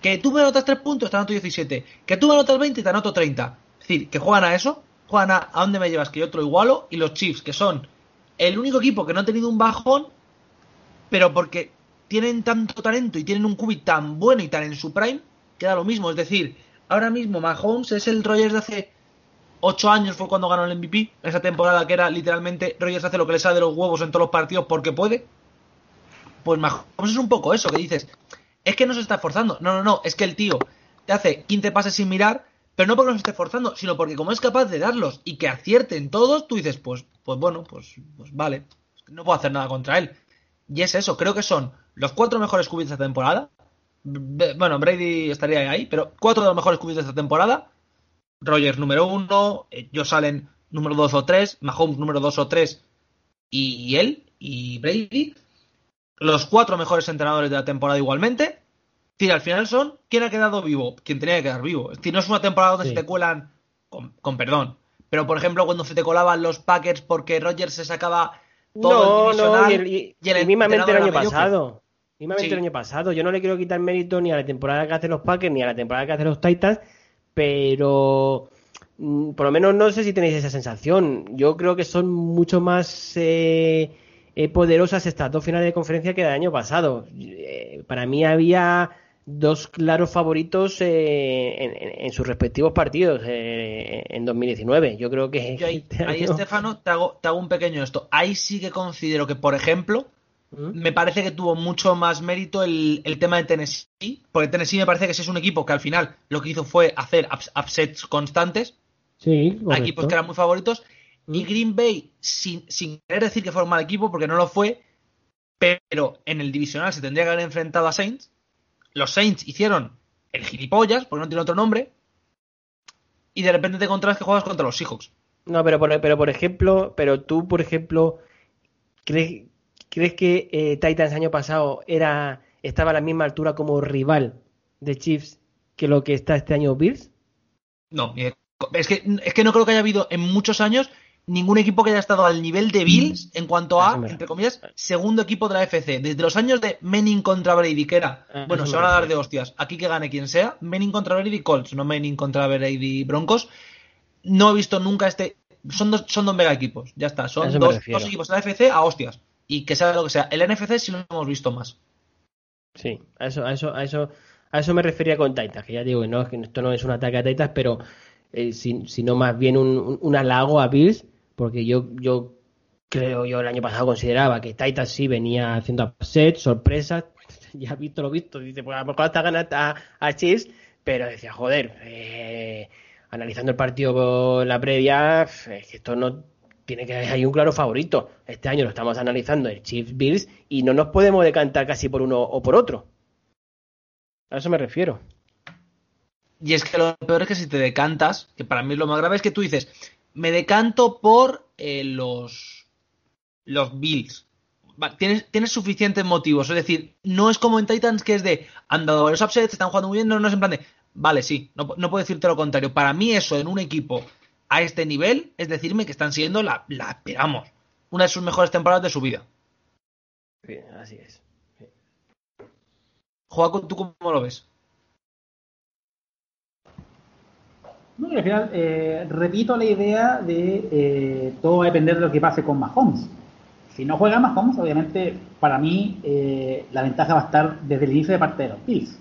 que tú me anotas 3 puntos, te anoto 17, que tú me anotas 20, te anoto 30. Es decir, que juegan a eso, juegan a a dónde me llevas, que yo te lo igualo, y los Chiefs, que son el único equipo que no ha tenido un bajón, pero porque tienen tanto talento y tienen un QB tan bueno y tan en su prime, queda lo mismo. Es decir, ahora mismo Mahomes es el Rogers de hace 8 años, fue cuando ganó el MVP, esa temporada que era literalmente Rogers hace lo que le sale de los huevos en todos los partidos porque puede. Pues Mahomes es un poco eso, que dices, es que no se está esforzando. No, no, no, es que el tío te hace 15 pases sin mirar, pero no porque no se esté esforzando, sino porque como es capaz de darlos y que acierten todos, tú dices, pues, pues bueno, pues, pues vale, no puedo hacer nada contra él. Y es eso, creo que son los cuatro mejores QBs de esta temporada. Bueno, Brady estaría ahí, pero cuatro de los mejores QBs de esta temporada. Rogers número uno, eh, Josh Allen número dos o tres, Mahomes número dos o tres y, y él y Brady. Los cuatro mejores entrenadores de la temporada igualmente. Decir, al final son quién ha quedado vivo, quien tenía que quedar vivo. Es decir, no es una temporada donde Sí. se te cuelan, con, con perdón, pero por ejemplo cuando se te colaban los Packers porque Rogers se sacaba todo No, el no, divisional y, el- y- y el y el entrenador año pasado. Mismamente Sí. el año pasado. Yo no le quiero quitar mérito ni a la temporada que hacen los Packers ni a la temporada que hacen los Titans, pero mm, por lo menos no sé si tenéis esa sensación. Yo creo que son mucho más eh, eh, poderosas estas dos finales de conferencia que el año pasado. Eh, para mí había dos claros favoritos eh, en, en- en sus respectivos partidos eh, en 2019. Yo creo que Yo ahí, este ahí, Estefano, te hago, te hago un pequeño esto. Ahí sí que considero que, por ejemplo. Me parece que tuvo mucho más mérito el, el tema de Tennessee, porque Tennessee me parece que ese es un equipo que al final lo que hizo fue hacer ups- upsets constantes Sí, a equipos que eran muy favoritos. Y. Green Bay, sin, sin querer decir que fue un mal equipo, porque no lo fue, pero en el divisional se tendría que haber enfrentado a Saints. Los Saints hicieron el gilipollas, porque no tiene otro nombre, y de repente te encontrás que juegas contra los Seahawks. No, pero por, pero por ejemplo, pero tú, por ejemplo, ¿crees, crees que eh, Titans año pasado era estaba a la misma altura como rival de Chiefs que lo que está este año Bills? No, co- es que, es que no creo que haya habido en muchos años ningún equipo que haya estado al nivel de Bills en cuanto A a, entre comillas, segundo equipo de la FC. Desde los años de Manning contra Brady, que era, A bueno, se van a dar de hostias. Aquí que gane quien sea, Manning contra Brady Colts, no Manning contra Brady Broncos. No he visto nunca este. Son dos, son dos mega equipos, ya está. Son dos, dos equipos de la FC a hostias. Y que sea lo que sea. El NFC sí lo hemos visto más. Sí, a eso, a eso, a eso, a eso me refería con Titans, que ya digo que no, que esto no es un ataque a Titans, pero eh, si- sino más bien un, un- halago a Bills, porque yo, yo creo, yo el año pasado consideraba que Titans sí venía haciendo upset, sorpresas, ya visto lo visto, dice, pues a lo mejor hasta gana a, a Chiefs, pero decía, joder, eh, analizando el partido en la previa, es que esto no tiene que hay un claro favorito. Este año lo estamos analizando el Chiefs Bills y no nos podemos decantar casi por uno o por otro. A eso me refiero. Y es que lo peor es que si te decantas, que para mí lo más grave, es que tú dices, me decanto por eh, los, los Bills. Tienes, suficientes motivos. Es decir, no es como en Titans que es de, han dado varios upsets, están jugando muy bien, no, no es en plan de, vale, sí, no puedo decirte lo contrario. Para mí eso en un equipo a este nivel es decirme que están siendo la, la esperamos, una de sus mejores temporadas de su vida. Sí, así es. Joaco, ¿tú cómo lo ves? No, al final, eh, repito la idea de eh, todo va a depender de lo que pase con Mahomes. Si no juega Mahomes, obviamente, para mí, eh, la ventaja va a estar desde el inicio de parte de los Bills.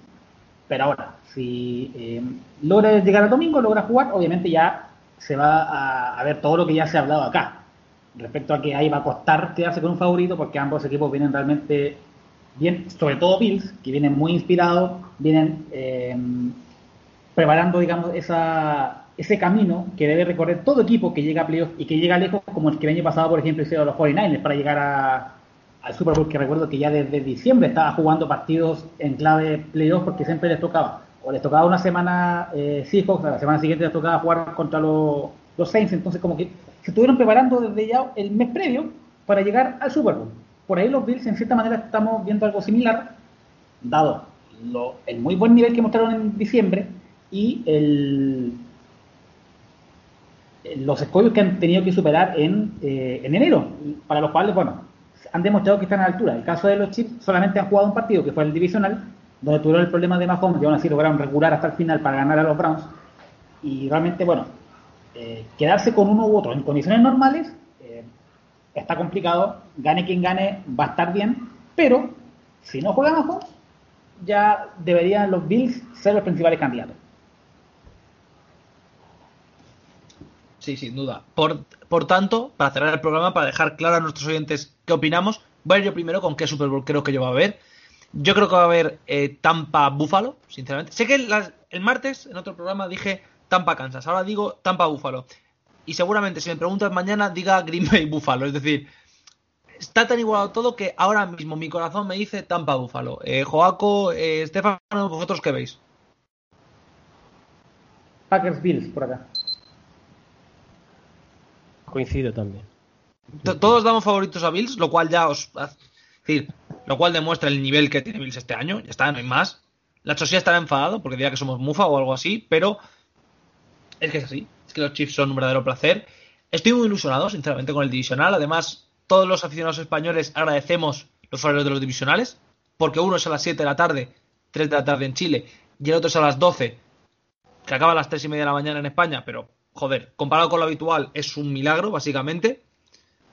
Pero ahora, si eh, logra llegar al domingo, logra jugar, obviamente ya se va a, ver todo lo que ya se ha hablado acá. Respecto a que ahí va a costar quedarse con un favorito, porque ambos equipos vienen realmente bien, sobre todo Bills, que vienen muy inspirados, vienen preparando, digamos, esa, ese camino que debe recorrer todo equipo que llega a playoffs y que llega lejos, como el que el año pasado, por ejemplo, hicieron los 49ers para llegar a, al Super Bowl, que recuerdo que ya desde diciembre estaba jugando partidos en clave playoffs porque siempre les tocaba. O les tocaba una semana eh, Seahawks, la semana siguiente les tocaba jugar contra los, los Saints, entonces como que se estuvieron preparando desde ya el mes previo para llegar al Super Bowl. Por ahí los Bills, en cierta manera, estamos viendo algo similar, dado lo- el muy buen nivel que mostraron en diciembre y el, los escollos que han tenido que superar en, eh, en enero, para los cuales, bueno, han demostrado que están a la altura. El caso de los Chiefs solamente han jugado un partido, que fue el divisional, donde tuvieron el problema de Mahomes y aún así lograron regular hasta el final para ganar a los Browns. Y realmente, bueno, eh, quedarse con uno u otro en condiciones normales eh, está complicado. Gane quien gane, va a estar bien, pero si no juega Mahomes, ya deberían los Bills ser los principales candidatos. Sí, sin duda. Por, por tanto, para cerrar el programa, para dejar claro a nuestros oyentes qué opinamos, voy a ir yo primero con qué Super Bowl creo que yo va a haber. Yo creo que va a haber eh, Tampa Buffalo, sinceramente. Sé que las- el martes en otro programa dije Tampa Kansas, ahora digo Tampa Buffalo. Y seguramente si me preguntas mañana diga Green Bay Buffalo. Es decir, está tan igualado todo que ahora mismo mi corazón me dice Tampa Buffalo. Eh, Joaco, eh, Estefano, ¿vosotros qué veis? Packers Bills por acá. Coincido también. T- Todos damos favoritos a Bills, lo cual ya os. Lo cual demuestra el nivel que tiene Bills este año. Ya está, no hay más. La Chosía estará enfadado porque diría que somos mufa o algo así, pero es que es así. Es que los Chiefs son un verdadero placer. Estoy muy ilusionado, sinceramente, con el divisional. Además, todos los aficionados españoles agradecemos los horarios de los divisionales, porque uno es a las 7 de la tarde, 3 de la tarde en Chile, y el otro es a las 12, que acaba a las 3 y media de la mañana en España, pero joder, comparado con lo habitual, es un milagro, básicamente.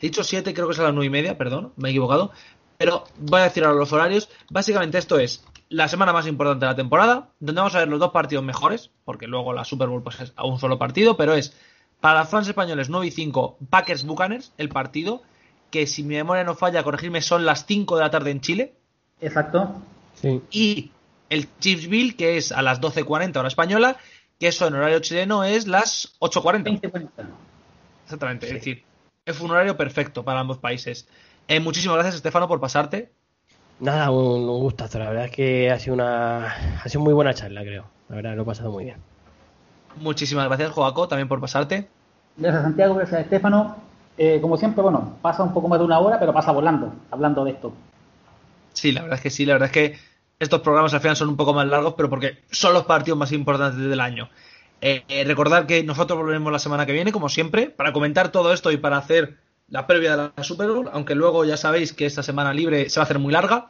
He dicho 7, creo que es a las 9 y media, perdón, me he equivocado. Pero voy a decir ahora los horarios. Básicamente esto es la semana más importante de la temporada, donde vamos a ver los dos partidos mejores, porque luego la Super Bowl pues es a un solo partido, pero es para los fans españoles 9 y 5 Packers Buccaneers, el partido, que si mi memoria no falla, corregirme, son las 5 de la tarde en Chile. Exacto. Sí. Y el Chiefsville, que es a las 12.40 hora española, que eso en horario chileno es las 8.40. 20 cuentas. Exactamente, es decir, es un horario perfecto para ambos países. Eh, muchísimas gracias, Estefano, por pasarte. Nada, un, un gustazo. La verdad es que ha sido una ha sido muy buena charla, creo. La verdad, lo he pasado muy bien. Muchísimas gracias, Joaco, también por pasarte. Gracias Santiago, gracias Estefano. Eh, como siempre, bueno, pasa un poco más de una hora, pero pasa volando, hablando de esto. Sí, la verdad es que sí, la verdad es que estos programas al final son un poco más largos, pero porque son los partidos más importantes del año. Eh, eh, recordad que nosotros volveremos la semana que viene, como siempre, para comentar todo esto y para hacer la previa de la Super Bowl, aunque luego ya sabéis que esta semana libre se va a hacer muy larga.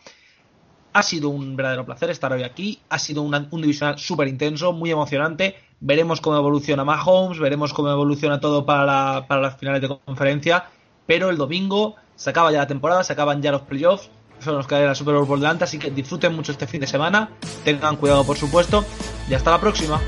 Ha sido un verdadero placer estar hoy aquí. Ha sido un divisional súper intenso, muy emocionante. Veremos cómo evoluciona Mahomes, veremos cómo evoluciona todo para, la- para las finales de conferencia. Pero el domingo se acaba ya la temporada, se acaban ya los playoffs. Eso nos queda la Super Bowl por delante, así que disfruten mucho este fin de semana. Tengan cuidado, por supuesto. Y hasta la próxima.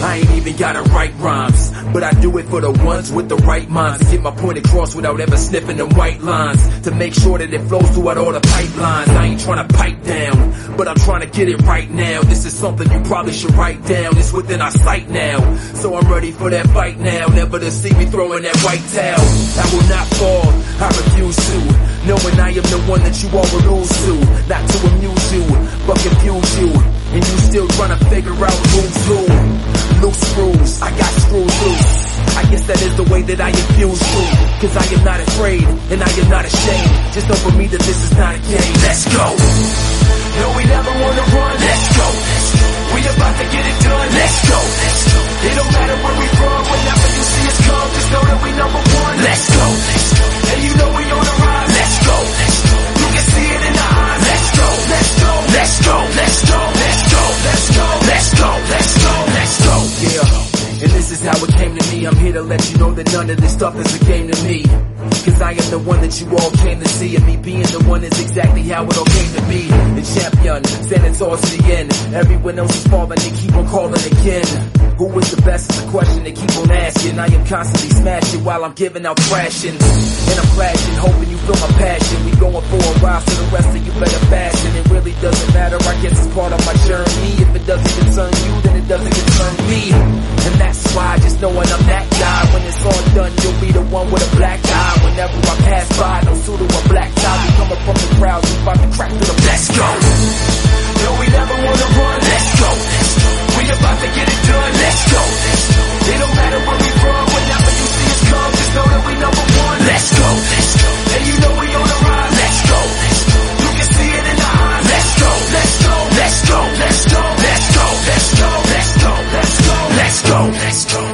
I ain't even gotta write rhymes, but I do it for the ones with the right minds to get my point across without ever sniffing them white lines. To make sure that it flows throughout all the pipelines. I ain't trying to pipe down, but I'm trying to get it right now. This is something you probably should write down. It's within our sight now, so I'm ready for that fight now. Never to see me throwing that white towel. I will not fall, I refuse to. Knowing I am the one that you all will lose to. Not to amuse you, but confuse you. And you still trying to figure out who's who. Loose screws, I got screws loose. I guess that is the way that I infuse truth. Cause I am not afraid, and I am not ashamed. Just know for me that this is not a game. Let's go. No, we never wanna run. Let's go. We about to get it done. Let's go. It don't matter where we from. Whenever you see us come, just know that we number one. Let's go. And you know we on the rise. Let's go. You can see it in the eyes. Let's go. Let's go. Let's go. Let's go. Let's go. This is how it came to me. I'm here to let you know that none of this stuff is a game to me. Cause I am the one that you all came to see. And me being the one is exactly how it all came to be. The champion, standing tall to the end. Everyone else is falling, they keep on calling again. Who is the best is a question they keep on asking. I am constantly smashing while I'm giving out thrashing. And I'm flashing, hoping you feel my passion. We going for a while, so the rest of you better fashion. It really doesn't matter, I guess it's part of my journey. If it doesn't concern you, then it doesn't concern me. And that's why, just knowing I'm that guy. When it's all done, you'll be the one with a black eye. Whenever I pass by, no suit or a black tie. We come up from the crowd, we about to crack through the Let's go. No, we never wanna run. Let's go. We about to get it done. Let's go. It don't matter where we run. whenever you see us come, just know that we number one. Let's go. let's go.